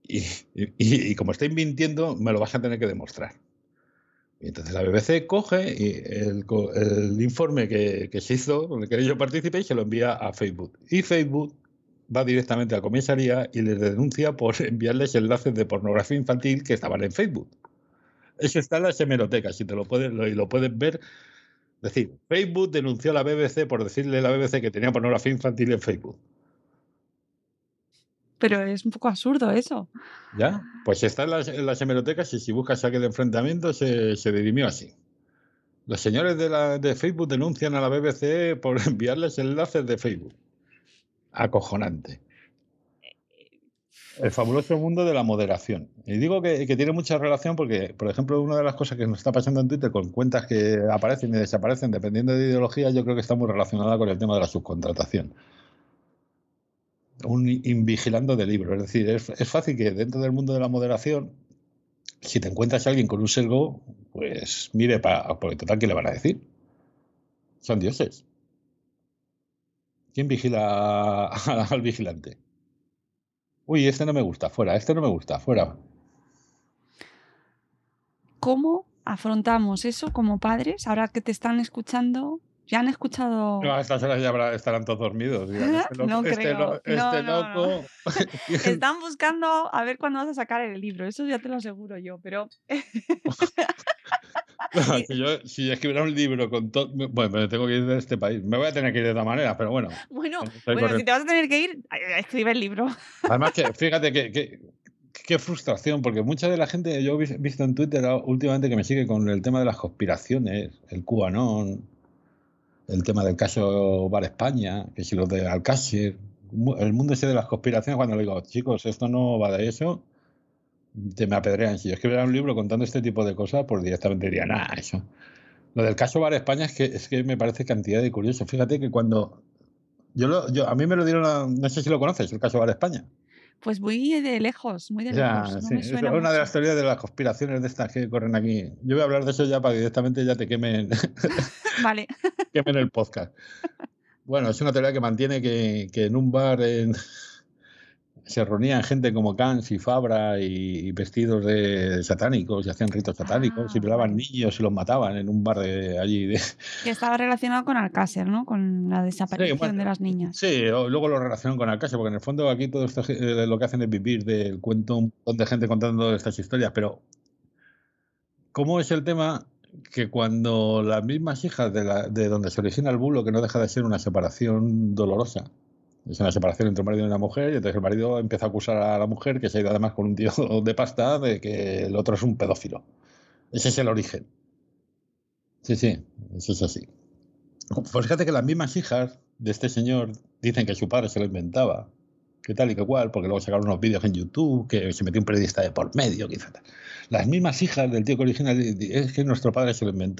Y, como estáis mintiendo, me lo vas a tener que demostrar. Y entonces la BBC coge y el, informe que, que se hizo, con el que yo participé, y se lo envía a Facebook. Y Facebook va directamente a comisaría y les denuncia por enviarles enlaces de pornografía infantil que estaban en Facebook. Eso está en las hemerotecas y te lo puedes, lo, y lo puedes ver. Es decir, Facebook denunció a la BBC por decirle a la BBC que tenía pornografía infantil en Facebook. Pero es un poco absurdo eso. ¿Ya? Pues está en las, en las hemerotecas y si buscas aquel enfrentamiento se, se dirimió así. Los señores de, la, de Facebook denuncian a la BBC por enviarles enlaces de Facebook. Acojonante. El fabuloso mundo de la moderación. Y digo que, que, tiene mucha relación porque, por ejemplo, una de las cosas que nos está pasando en Twitter con cuentas que aparecen y desaparecen dependiendo de ideología, yo creo que está muy relacionada con el tema de la subcontratación. Un invigilando de libros. Es decir, es, es fácil que dentro del mundo de la moderación, si te encuentras a alguien con un selgo, pues mire, para, porque total, ¿qué le van a decir? Son dioses. ¿Quién vigila al vigilante? Uy, este no me gusta, fuera, este no me gusta, fuera. ¿Cómo afrontamos eso como padres? Ahora que te están escuchando, ya han escuchado. No, a estas horas ya estarán todos dormidos. Este loco, no este, creo. lo- este No, no, loco. Están buscando a ver cuándo vas a sacar el libro, eso ya te lo aseguro yo, pero si yo si escribiera un libro con todo. Bueno, me tengo que ir de este país. Me voy a tener que ir de todas maneras, pero bueno. bueno, bueno, si te vas a tener que ir, escribe el libro. Además que, fíjate que, que- qué frustración, porque mucha de la gente, yo he vis- visto en Twitter últimamente que me sigue con el tema de las conspiraciones, el QAnon, el tema del caso Bar España, que si los de Alcácer, el mundo ese de las conspiraciones, cuando le digo, chicos, esto no va de eso, te me apedrean. Si yo escribiera un libro contando este tipo de cosas, pues directamente diría, nada, eso. Lo del caso Bar España es que, es que me parece cantidad de curioso. Fíjate que cuando... Yo, lo- yo a mí me lo dieron, a- no sé si lo conoces, el caso Bar España. Pues muy de lejos, muy de Ya, lejos. No sí, me es suena una de las mucho. teorías de las conspiraciones de estas que corren aquí. Yo voy a hablar de eso ya para que directamente ya te quemen, Vale. quemen el podcast. Bueno, es una teoría que mantiene que, que en un bar en- se reunían gente como Cans y Fabra y, y vestidos de satánicos y hacían ritos satánicos y Ah, violaban niños y los mataban en un bar de allí. De... Que estaba relacionado con Alcácer, ¿no? Con la desaparición bueno, de las niñas. Sí, luego lo relacionan con Alcácer, porque en el fondo aquí todo esto eh, lo que hacen es vivir del cuento un montón de gente contando estas historias, pero ¿cómo es el tema que cuando las mismas hijas de, la- de donde se origina el bulo, que no deja de ser una separación dolorosa, es una separación entre un marido y una mujer, y entonces el marido empieza a acusar a la mujer, que se ha ido además con un tío de pasta, de que el otro es un pedófilo. Ese es el origen. Sí, sí, eso es así. Pues fíjate que las mismas hijas de este señor dicen que su padre se lo inventaba, que tal y que cual, porque luego sacaron unos vídeos en YouTube, que se metió un periodista de por medio, quizá tal. Las mismas hijas del tío que origina di- di- es que nuestro padre se lo inventó.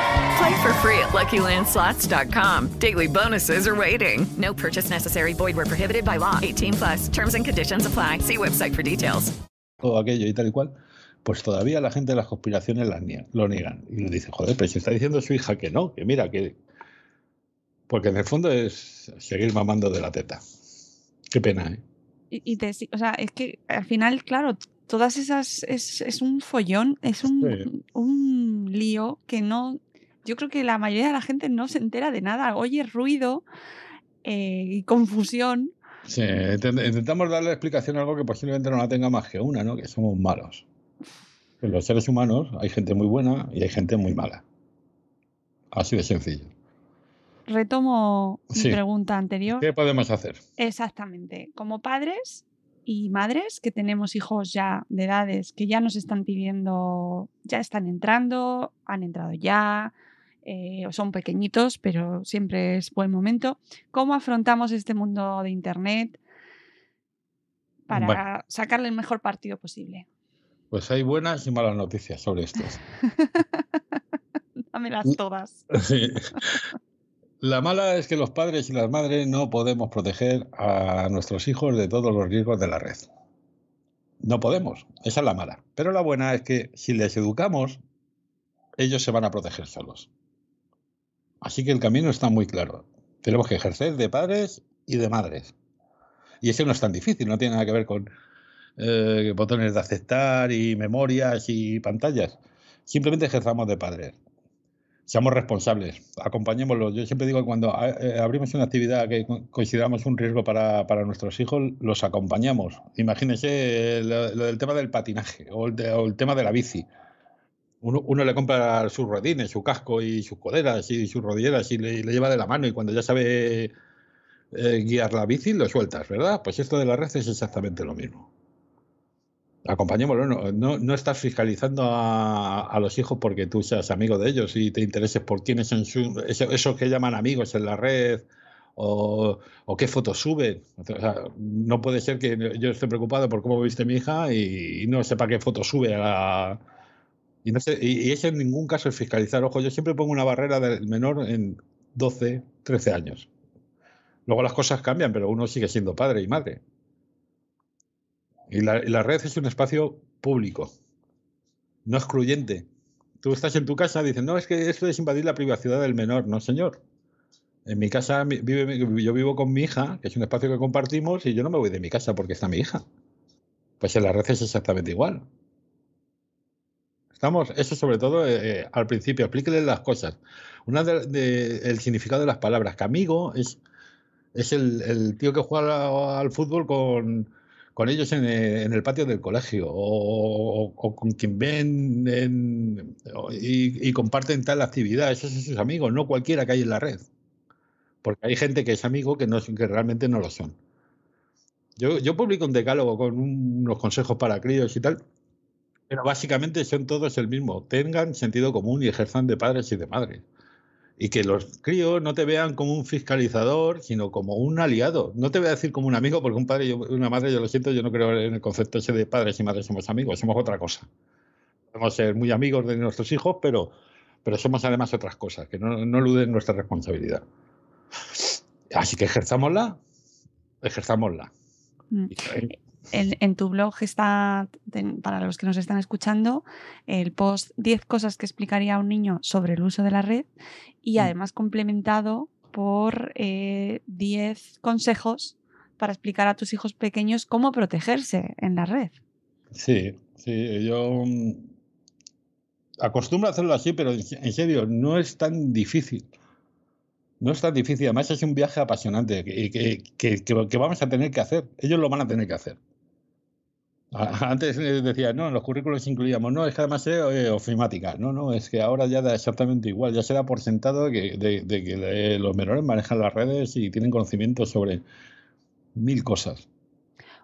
Play for free at LuckyLandSlots.com. Daily bonuses are waiting. No purchase necessary. Void where prohibited by law. 18 plus. Terms and conditions apply. See website for details. todo aquello y tal y cual, pues todavía la gente de las conspiraciones las nie- lo niegan. Y le dice, joder, pero si está diciendo su hija que no, que mira, que... Porque en el fondo es seguir mamando de la teta. Qué pena, ¿eh? Y, y te, o sea, es que al final, claro, todas esas es, es un follón, es un, Sí. un lío que no yo creo que la mayoría de la gente no se entera de nada, oye ruido eh, y confusión. Sí, intent- intentamos darle explicación a algo que posiblemente no la tenga más que una, ¿no? Que somos malos. En los seres humanos hay gente muy buena y hay gente muy mala. Así de sencillo. Retomo Sí. mi pregunta anterior. ¿Qué podemos hacer? Exactamente. Como padres y madres que tenemos hijos ya de edades que ya nos están pidiendo, ya están entrando, han entrado ya, eh, son pequeñitos, pero siempre es buen momento. ¿Cómo afrontamos este mundo de Internet para Bueno. sacarle el mejor partido posible? Pues hay buenas y malas noticias sobre esto. Dámelas todas. Sí. La mala es que los padres y las madres no podemos proteger a nuestros hijos de todos los riesgos de la red. No podemos, esa es la mala. Pero la buena es que si les educamos, ellos se van a proteger solos. Así que el camino está muy claro. Tenemos que ejercer de padres y de madres. Y eso no es tan difícil, no tiene nada que ver con eh, botones de aceptar y memorias y pantallas. Simplemente ejerzamos de padres seamos responsables, acompañémoslos. Yo siempre digo que cuando eh, abrimos una actividad que co- consideramos un riesgo para, para nuestros hijos, los acompañamos. Imagínense eh, lo, del tema del patinaje o el, o el tema de la bici. Uno, uno le compra sus rodines, su casco y sus coderas y sus rodilleras y le, lleva de la mano y cuando ya sabe eh, guiar la bici lo sueltas, ¿verdad? Pues esto de la red es exactamente lo mismo. Acompañémoslo, no, estás fiscalizando a, los hijos porque tú seas amigo de ellos y te intereses por quiénes son eso, esos que llaman amigos en la red o, o qué fotos suben. No puede ser que yo esté preocupado por cómo viste mi hija y, no sepa qué foto sube a la... Y, no sé, y, y en ningún caso es fiscalizar. Ojo, yo siempre pongo una barrera del menor en 12, 13 años. Luego las cosas cambian, pero uno sigue siendo padre y madre. Y la, la red es un espacio público, no excluyente. Tú estás en tu casa y dices, no, es que esto es invadir la privacidad del menor. No, señor. En mi casa vive, yo vivo con mi hija, que es un espacio que compartimos, y yo no me voy de mi casa porque está mi hija. Pues en la red es exactamente igual. Estamos, eso sobre todo eh, al principio, explíqueles las cosas. Una de, de- el significado de las palabras, que amigo es, es el, el tío que juega al, fútbol con, con ellos en, eh, en el patio del colegio o, o- o con quien ven en- y, y comparten tal actividad. Esos son sus amigos, no cualquiera que hay en la red. Porque hay gente que es amigo que, no, que realmente no lo son. Yo, yo publico un decálogo con un- unos consejos para críos y tal, pero básicamente son todos el mismo. Tengan sentido común y ejerzan de padres y de madres. Y que los críos no te vean como un fiscalizador, sino como un aliado. No te voy a decir como un amigo, porque un padre y una madre, yo lo siento, yo no creo en el concepto ese de padres y madres somos amigos, somos otra cosa. Podemos ser muy amigos de nuestros hijos, pero, pero somos además otras cosas, que no, no eluden nuestra responsabilidad. Así que ejerzámosla, ejerzámosla. Mm. En, en tu blog está, ten- para los que nos están escuchando, el post 10 cosas que explicaría a un niño sobre el uso de la red y Mm. además complementado por eh, 10 consejos para explicar a tus hijos pequeños cómo protegerse en la red. Sí, sí, yo mm, acostumbro a hacerlo así, pero en se- en serio, no es tan difícil. No es tan difícil, además es un viaje apasionante que, que- que- que- que vamos a tener que hacer. Ellos lo van a tener que hacer. Antes eh, decía, no, en los currículos incluíamos, no, es que además es eh, ofimática. No, no, es que ahora ya da exactamente igual, ya se da por sentado que, de, de que eh, los menores manejan las redes y tienen conocimiento sobre mil cosas.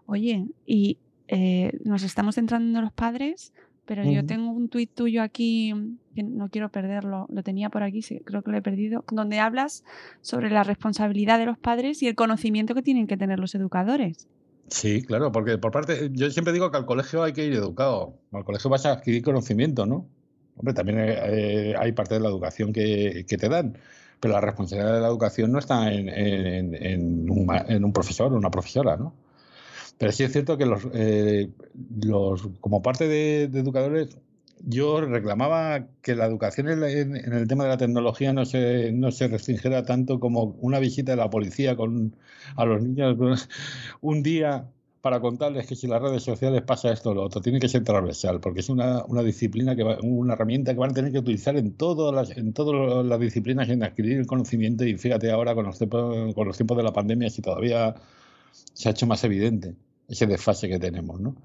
Oye, y eh, nos estamos centrando en los padres, pero yo tengo un tuit tuyo aquí que no quiero perderlo, lo tenía por aquí, sí, creo que lo he perdido, donde hablas sobre la responsabilidad de los padres y el conocimiento que tienen que tener los educadores. Sí, claro, porque por parte, yo siempre digo que al colegio hay que ir educado. Al colegio vas a adquirir conocimiento, ¿no? Hombre, también eh, hay parte de la educación que, que te dan, pero la responsabilidad de la educación no está en, en- un, profesor o una profesora, ¿no? Pero sí es cierto que los, eh, los como parte de educadores, yo reclamaba que la educación en, en el tema de la tecnología no se, no se restringiera tanto como una visita de la policía con, a los niños un día para contarles que si las redes sociales pasa esto o lo otro, tiene que ser transversal, porque es una, una disciplina, que va, una herramienta que van a tener que utilizar en todas las, en todas las disciplinas en adquirir el conocimiento y fíjate ahora con los, tiempos, con los tiempos de la pandemia si todavía se ha hecho más evidente ese desfase que tenemos, ¿no?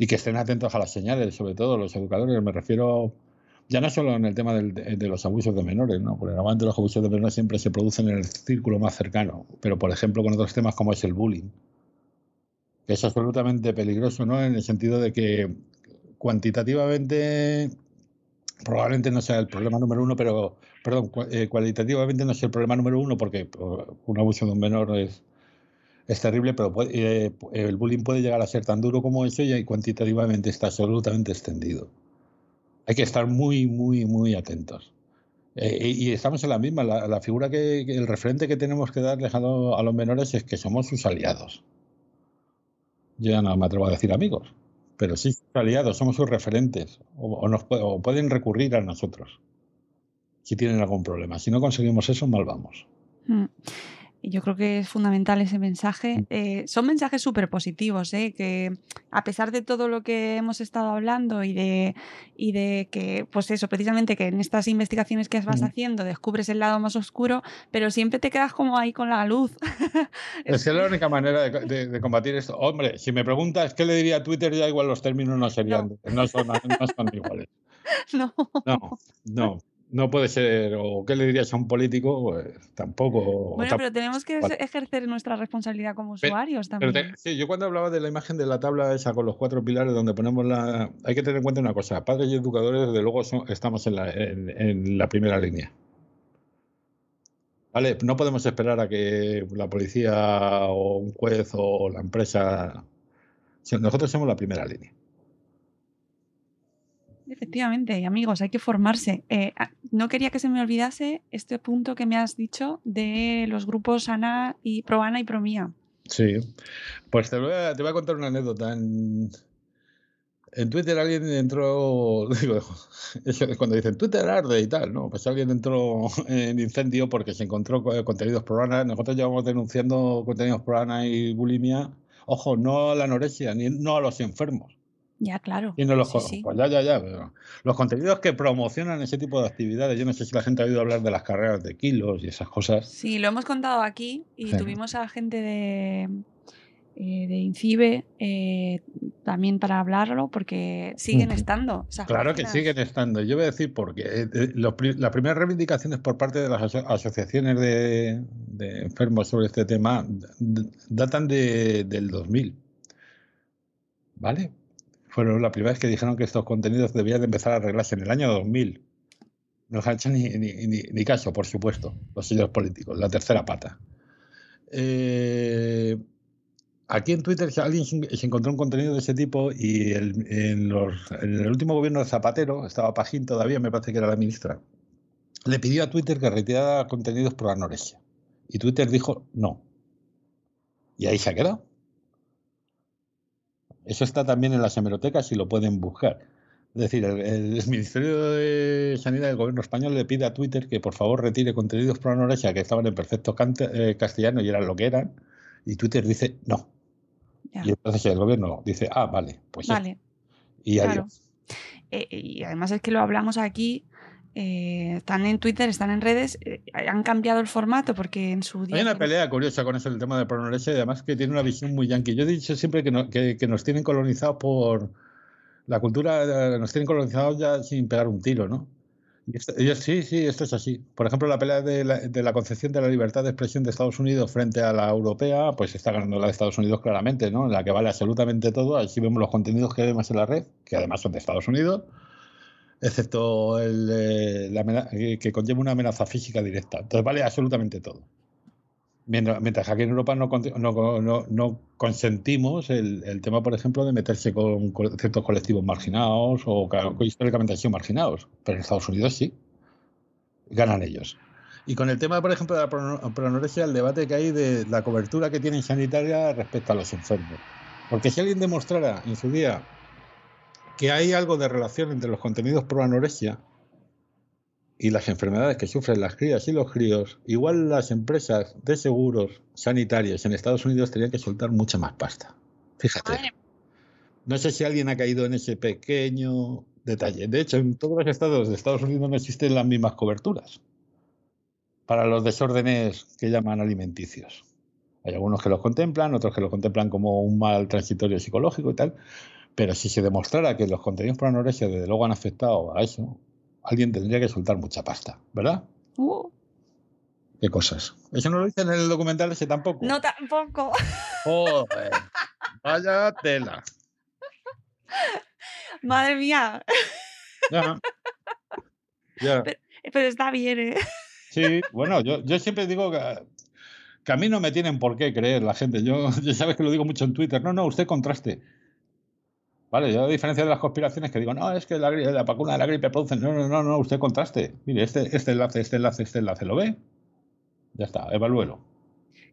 Y que estén atentos a las señales, sobre todo los educadores, me refiero ya no solo en el tema del, de, los abusos de menores, ¿no? porque normalmente los abusos de menores siempre se producen en el círculo más cercano, pero por ejemplo con otros temas como es el bullying, que es absolutamente peligroso, ¿no? En el sentido de que cuantitativamente probablemente no sea el problema número uno, pero, perdón, eh, cualitativamente no es el problema número uno porque un abuso de un menor es, es terrible, pero eh, el bullying puede llegar a ser tan duro como eso y cuantitativamente está absolutamente extendido. Hay que estar muy, muy, muy atentos. Eh, y estamos en la misma, la, figura que, el referente que tenemos que darles a, los menores es que somos sus aliados. Yo ya no me atrevo a decir amigos, pero sí aliados, somos sus referentes o, nos pueden recurrir a nosotros si tienen algún problema. Si no conseguimos eso, mal vamos. Mm. Yo creo que es fundamental ese mensaje. Mm. Eh, son mensajes súper positivos, ¿eh? que a pesar de todo lo que hemos estado hablando y de, y de que, pues eso, precisamente que en estas investigaciones que vas haciendo descubres el lado más oscuro, pero siempre te quedas como ahí con la luz. es que es la única manera de, combatir esto. Hombre, si me preguntas qué le diría a Twitter, ya igual los términos no serían, no, son, no son iguales. No. No, no no puede ser, o qué le dirías a un político, pues tampoco. Bueno, pero tenemos que ejercer nuestra responsabilidad como usuarios también. sí, yo cuando hablaba de la imagen de la tabla esa con los cuatro pilares donde ponemos la. Hay que tener en cuenta una cosa: padres y educadores, desde luego, estamos en la, en, la primera línea. Vale, no podemos esperar a que la policía o un juez o la empresa. Nosotros somos la primera línea. Efectivamente, amigos, hay que formarse. Eh, ah, no quería que se me olvidase este punto que me has dicho de los grupos ANA y ProAna y ProMía. Sí, pues te voy, a, te voy a contar una anécdota. En, Twitter alguien entró, digo, cuando dicen Twitter arde y tal, ¿no? Pues alguien entró en incendio porque se encontró contenidos ProAna. Nosotros llevamos denunciando contenidos ProAna y bulimia. Ojo, no a la anorexia, ni no a los enfermos ya, claro. Y no los, Pues ya, ya, ya. los contenidos que promocionan ese tipo de actividades, yo no sé si la gente ha oído hablar de las carreras de kilos y esas cosas. Sí, lo hemos contado aquí y tuvimos a gente de, eh, de INCIBE eh, también para hablarlo porque siguen estando. claro que siguen estando. Yo voy a decir porque eh, las primeras reivindicaciones por parte de las asociaciones de, enfermos sobre este tema datan de, del 2000. ¿Vale? Fueron la primera vez que dijeron que estos contenidos debían de empezar a arreglarse en el año 2000. No han hecho ni, ni, caso, por supuesto, los señores políticos, la tercera pata. Eh, aquí en Twitter alguien se encontró un contenido de ese tipo y en, el último gobierno de Zapatero, estaba Pajín todavía, me parece que era la ministra, le pidió a Twitter que retirara contenidos por anorexia. Y Twitter dijo no. Y ahí se ha quedado. Eso está también en las hemerotecas y lo pueden buscar. Es decir, el, Ministerio de Sanidad del Gobierno español le pide a Twitter que por favor retire contenidos pro anorexia que estaban en perfecto eh, castellano y eran lo que eran, y Twitter dice no. Y entonces el gobierno dice, ah, vale, pues vale. Y adiós. Eh, y además es que lo hablamos aquí eh, están en Twitter, están en redes, eh, han cambiado el formato porque en su día... Hay una pelea curiosa con eso, el tema de pronorexia y además que tiene una visión muy yankee. Yo he dicho siempre que, que, nos tienen colonizados por... La cultura eh, nos tienen colonizados ya sin pegar un tiro, ¿no? Y sí, sí, esto es así. Por ejemplo, la pelea de la, de la, concepción de la libertad de expresión de Estados Unidos frente a la europea, pues está ganando la de Estados Unidos claramente, ¿no? En la que vale absolutamente todo. Así vemos los contenidos que vemos en la red, que además son de Estados Unidos excepto el, eh, la que conlleva una amenaza física directa. Entonces vale absolutamente todo. Mientras, mientras aquí en Europa no, no, no, consentimos el, el, tema, por ejemplo, de meterse con, ciertos colectivos marginados o que históricamente han sido marginados, pero en Estados Unidos sí, ganan ellos. Y con el tema, por ejemplo, de la pronorexia, el debate que hay de la cobertura que tienen sanitaria respecto a los enfermos. Porque si alguien demostrara en su día que hay algo de relación entre los contenidos pro anorexia y las enfermedades que sufren las crías y los críos, igual las empresas de seguros sanitarios en Estados Unidos tenían que soltar mucha más pasta. Fíjate. Madre- No sé si alguien ha caído en ese pequeño detalle. De hecho, en todos los estados de Estados Unidos no existen las mismas coberturas para los desórdenes que llaman alimenticios. Hay algunos que los contemplan, otros que los contemplan como un mal transitorio psicológico y tal. Pero si se demostrara que los contenidos por anorexia desde luego han afectado a eso, alguien tendría que soltar mucha pasta, ¿verdad? Uh, ¿Qué cosas? Eso no lo dice en el documental ese tampoco. no tampoco. Joder, vaya tela. Madre mía. Ya. Ya. Pero está bien, ¿eh? Sí, bueno, yo, yo siempre digo que, que a mí no me tienen por qué creer la gente. Yo, ya sabes que lo digo mucho en Twitter. No, no, usted contraste. Vale, yo a diferencia de las conspiraciones que digo, no, es que la, la vacuna de la gripe produce. No, no, no, no, usted contraste. Mire, este, este enlace, este enlace, este enlace, ¿lo ve? Ya está, evalúelo.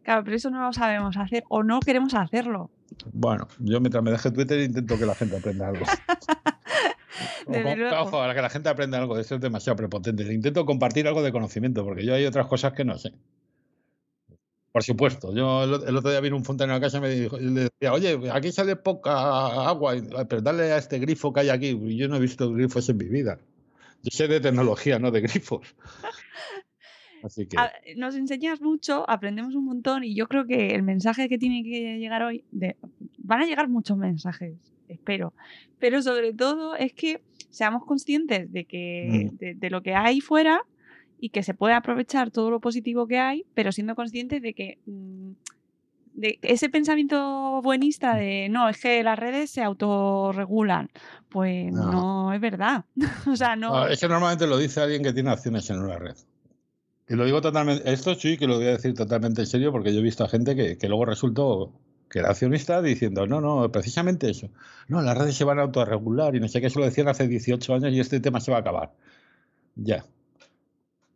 Claro, pero eso no lo sabemos hacer o no queremos hacerlo. Bueno, yo mientras me deje Twitter intento que la gente aprenda algo. Desde luego. ojo, a que la gente aprenda algo de eso es demasiado prepotente. Intento compartir algo de conocimiento, porque yo hay otras cosas que no sé. Por supuesto, yo el, el otro día vino un fontanero a casa y me dijo, y le decía, oye, aquí sale poca agua, y- pero dale a este grifo que hay aquí. Yo no he visto grifos en mi vida. Yo sé de tecnología, no de grifos. Así que, A- nos enseñas mucho, aprendemos un montón y yo creo que el mensaje que tiene que llegar hoy, de, van a llegar muchos mensajes, espero, pero sobre todo es que seamos conscientes de, que, Mm. de, de lo que hay fuera y que se puede aprovechar todo lo positivo que hay, pero siendo conscientes de que mm, de ese pensamiento buenista de no, es que las redes se autorregulan, pues No. no, es verdad. o sea, no. Ah, eso normalmente lo dice alguien que tiene acciones en una red. Y lo digo totalmente, esto sí que lo voy a decir totalmente en serio porque yo he visto a gente que, que luego resultó que era accionista diciendo, no, no, precisamente eso. No, las redes se van a autorregular y no sé qué, eso lo decían hace 18 años y este tema se va a acabar. Ya.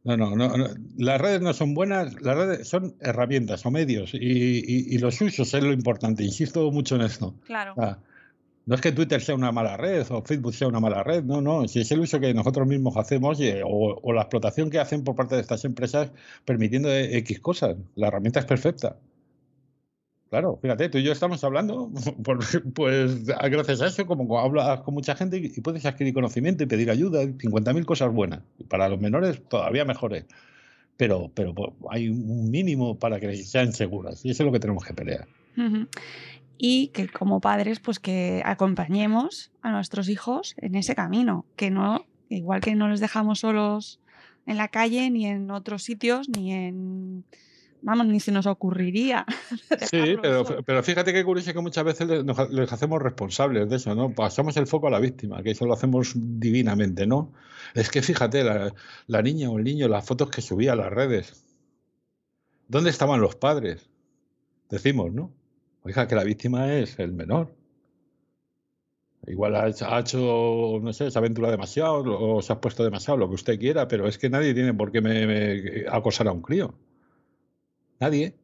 No, no, no, no. Las redes no son buenas, las redes son herramientas o medios y, y- y los usos es lo importante, insisto mucho en esto. Claro. No es que Twitter sea una mala red o Facebook sea una mala red, no, no, si es el uso que nosotros mismos hacemos y- o, o la explotación que hacen por parte de estas empresas permitiendo X cosas. La herramienta es perfecta. Claro, fíjate, tú y yo estamos hablando, pues gracias a eso, como hablas con mucha gente y puedes adquirir conocimiento y pedir ayuda, 50.000 cosas buenas. Para los menores todavía mejores. Pero, pero pues, hay un mínimo para que sean seguras y eso es lo que tenemos que pelear. Y que como padres, pues que acompañemos a nuestros hijos en ese camino, que no, igual que no les dejamos solos en la calle, ni en otros sitios, ni en, vamos, ni se nos ocurriría. Sí, pero, pero fíjate qué curioso que muchas veces les, hacemos responsables de eso, ¿no? Pasamos el foco a la víctima, que eso lo hacemos divinamente, ¿no? Es que fíjate, la, la niña o el niño, las fotos que subía a las redes. ¿Dónde estaban los padres? Decimos, ¿no? Oiga, que la víctima es el menor. Igual ha hecho, ha hecho, no sé, se aventura demasiado o se ha puesto demasiado, lo que usted quiera, pero es que nadie tiene por qué me- me acosar a un crío. Nadie.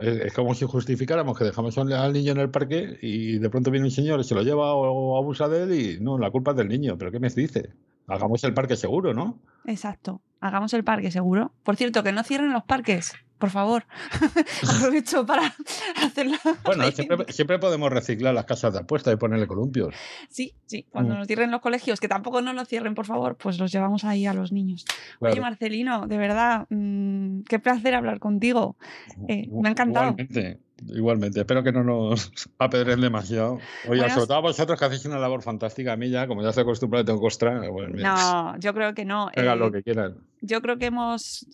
Es, como si justificáramos que dejamos al al niño en el parque y de pronto viene un señor y se lo lleva o, o abusa de él y no, la culpa es del niño. ¿Pero qué me dice? Hagamos el parque seguro, ¿no? Exacto. Hagamos el parque seguro. Por cierto, que no cierren los parques, por favor. Aprovecho para hacerlo. Bueno, siempre, siempre podemos reciclar las casas de apuesta y ponerle columpios. Sí, sí. Cuando Mm. nos cierren los colegios, que tampoco no los cierren, por favor, pues los llevamos ahí a los niños. Oye. Marcelino, de verdad, mm, qué placer hablar contigo. Eh, me ha encantado. Igualmente, igualmente. Espero que no nos apedren demasiado. Oye, Bueno, sobre todo a vosotros que hacéis una labor fantástica. A mí ya, como ya estoy acostumbrado, tengo costra. Pues, mira, No, yo creo que no. hagan Eh, lo que quieran. yo creo que hemos.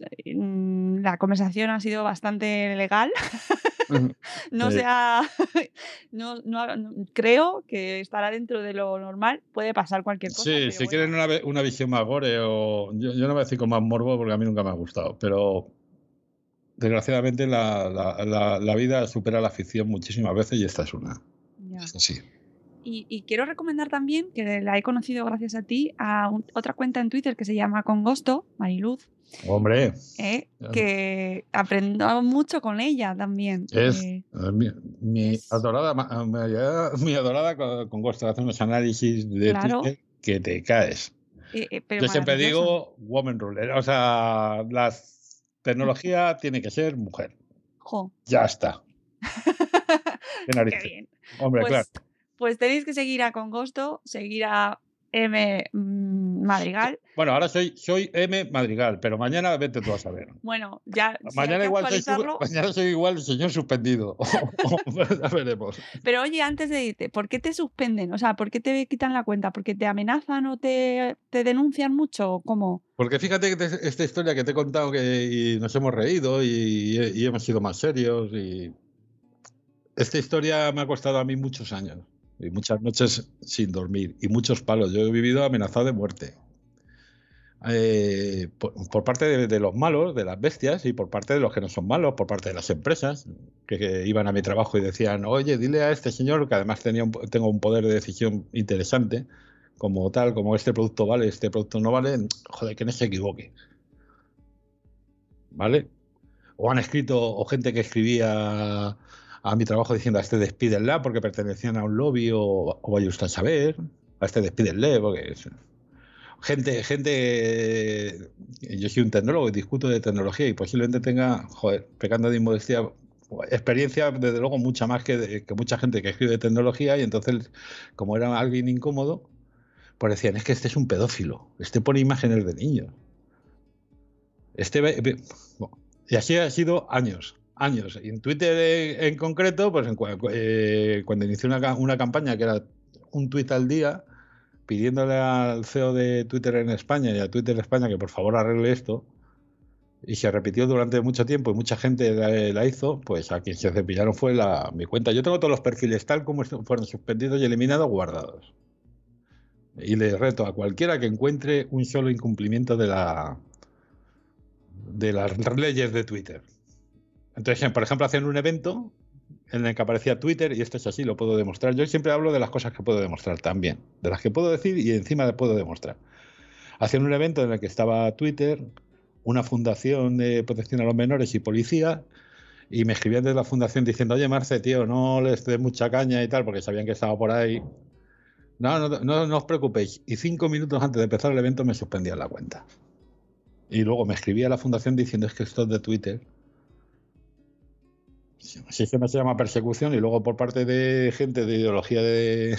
La conversación ha sido bastante legal. no Sí. se ha- no, no creo que estará dentro de lo normal. Puede pasar cualquier cosa. Sí, si bueno. quieren una, visión más gore o yo, yo no voy a decir con más morbo porque a mí nunca me ha gustado, pero desgraciadamente la, la- la- la vida supera la ficción muchísimas veces y esta es una. Ya. Así. Y, y quiero recomendar también, que la he conocido gracias a ti, a un- otra cuenta en Twitter que se llama Congosto, Mariluz, Hombre, eh, que aprendo mucho con ella también. es eh, eh, mi, mi es- adorada, ma- mi, adorada- mi adorada con, con gusto hace unos análisis de Claro. Twitter que te caes. eh, eh, pero Yo siempre digo woman ruler, o sea, la tecnología tiene que ser mujer. Jo. Ya está. Qué bien. Hombre, Pues, claro. Pues tenéis que seguir a Congosto, seguir a M mm, Madrigal. Bueno, ahora soy, soy M Madrigal, pero mañana vete tú a saber. Bueno, ya Mañana igual, soy, mañana soy igual el señor suspendido. ya veremos. Pero oye, antes de irte, ¿por qué te suspenden? O sea, ¿por qué te quitan la cuenta? ¿Porque te amenazan o te, te denuncian mucho? ¿O ¿Cómo? Porque fíjate que esta historia que te he contado que y nos hemos reído y, y hemos sido más serios y esta historia me ha costado a mí muchos años y muchas noches sin dormir y muchos palos. Yo he vivido amenazado de muerte. Eh, por, parte de, los malos, de las bestias, y por parte de los que no son malos, por parte de las empresas, que, iban a mi trabajo y decían, oye, dile a este señor, que además tenía tengo un poder de decisión interesante, como tal, como este producto vale, este producto no vale, joder, que no se equivoque. ¿Vale? O han escrito, o gente que escribía a mi trabajo diciendo a este despídenla porque pertenecían a un lobby o, o vaya usted a saber, a este despídenle porque. Gente, gente, yo soy un tecnólogo y discuto de tecnología y posiblemente tenga, joder, pecando de inmodestia, experiencia, desde luego, mucha más que, que mucha gente que escribe de tecnología y entonces, como era alguien incómodo, pues decían, es que este es un pedófilo, este pone imágenes de niños. Este y así ha sido años, años. Y en Twitter en, en concreto, pues en eh, cuando inicié una, ca- una campaña que era un tweet al día, pidiéndole al CEO de Twitter en España y a Twitter España que por favor arregle esto, y se repitió durante mucho tiempo y mucha gente la, la hizo, pues a quien se cepillaron fue la, mi cuenta. Yo tengo todos los perfiles tal como fueron suspendidos y eliminados guardados. Y le reto a cualquiera que encuentre un solo incumplimiento de la de las leyes de Twitter. Entonces, por ejemplo, hacían un evento en el que aparecía Twitter, y esto es así, lo puedo demostrar. Yo siempre hablo de las cosas que puedo demostrar también, de las que puedo decir y encima puedo demostrar. Hacían un evento en el que estaba Twitter, una fundación de protección a los menores y policía, y me escribían desde la fundación diciendo, oye Marce, tío, no les des mucha caña y tal, porque sabían que estaba por ahí. No, no, no, no os preocupéis. Y cinco minutos antes de empezar el evento me suspendían la cuenta. Y luego me escribía la fundación diciendo, es que esto es de Twitter. Sí, se me llama persecución y luego por parte de gente de ideología de...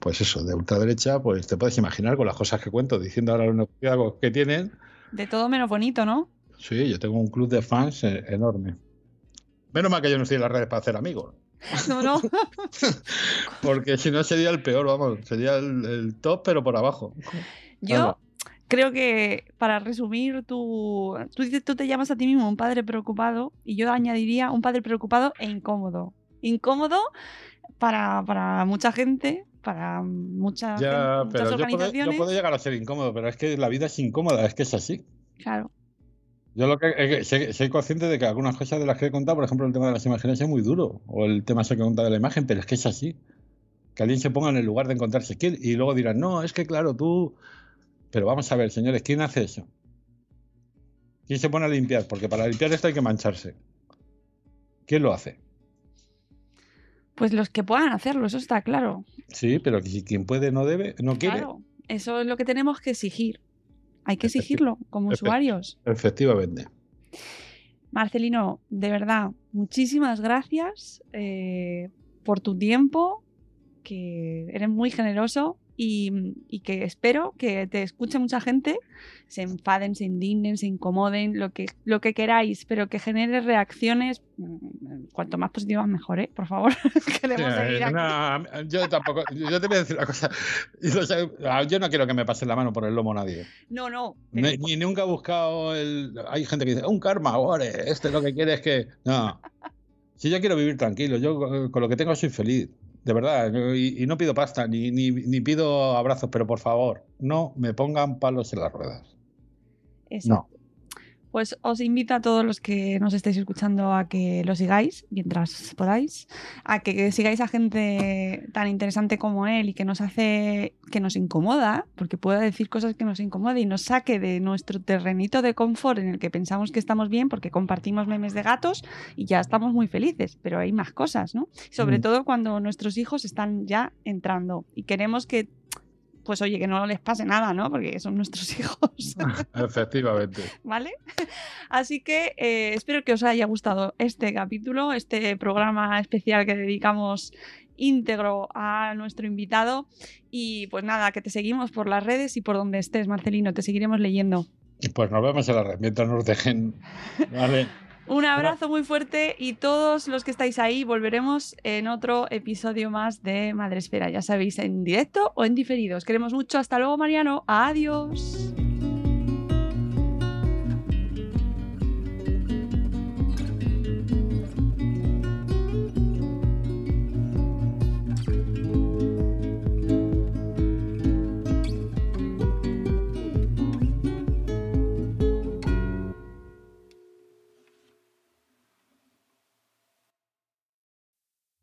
Pues eso, de ultraderecha, pues te puedes imaginar con las cosas que cuento, diciendo ahora los negociados que tienen. De todo menos bonito, ¿no? Sí, yo tengo un club de fans eh, enorme. Menos mal que yo no estoy en las redes para hacer amigos. No, no. Porque si no sería el peor, vamos, sería el, el top, pero por abajo. Yo. Creo que para resumir, tú, tú tú te llamas a ti mismo un padre preocupado y yo añadiría un padre preocupado e incómodo. Incómodo para, para mucha gente, para mucha Ya, gente, muchas pero yo puedo, yo organizaciones. puedo llegar a ser incómodo, pero es que la vida es incómoda, es que es así. Claro. Yo lo que, es que sé- soy consciente de que algunas cosas de las que he contado, por ejemplo, el tema de las imágenes es muy duro, o el tema ese que de la imagen, pero es que es así. Que alguien se ponga en el lugar de encontrarse y luego dirán, no, es que claro, tú. Pero vamos a ver, señores, ¿quién hace eso? ¿Quién se pone a limpiar? Porque para limpiar esto hay que mancharse. ¿Quién lo hace? Pues los que puedan hacerlo, eso está claro. Sí, pero quien puede no debe, no quiere. Claro, eso es lo que tenemos que exigir. Hay que exigirlo como Efecti- usuarios. Efectivamente. Marcelino, de verdad, muchísimas gracias eh, por tu tiempo, que eres muy generoso y, y que espero que te escuche mucha gente, se enfaden, se indignen, se incomoden, lo que, lo que queráis, pero que genere reacciones, mm, cuanto más positivas mejor, ¿eh? Por favor, queremos seguir aquí. no, yo tampoco, yo te voy a decir una cosa. Yo, yo no quiero que me pase la mano por el lomo nadie. No, no. Ni, ni nunca he buscado el. Hay gente que dice, un karma, ore, este lo que quiere es que. No. Si yo quiero vivir tranquilo, yo eh, con lo que tengo soy feliz. De verdad. Y, y no pido pasta, ni, ni, ni pido abrazos, pero por favor, no me pongan palos en las ruedas. Eso. No. Pues os invito a todos los que nos estéis escuchando a que lo sigáis mientras podáis, a que sigáis a gente tan interesante como él y que nos hace, que nos incomoda, porque puede decir cosas que nos incomoda y nos saque de nuestro terrenito de confort en el que pensamos que estamos bien porque compartimos memes de gatos y ya estamos muy felices, pero hay más cosas, ¿no? Sobre Mm. todo cuando nuestros hijos están ya entrando y queremos que pues oye, que no les pase nada, ¿no? Porque son nuestros hijos. Efectivamente. ¿Vale? Así que eh, espero que os haya gustado este capítulo, este programa especial que dedicamos íntegro a nuestro invitado. Y pues nada, que te seguimos por las redes y por donde estés, Marcelino, te seguiremos leyendo. Pues nos vemos en la red mientras nos dejen. Vale. Un abrazo muy fuerte y todos los que estáis ahí volveremos en otro episodio más de Madresfera. Ya sabéis, en directo o en diferido. Os queremos mucho. Hasta luego, Mariano. Adiós.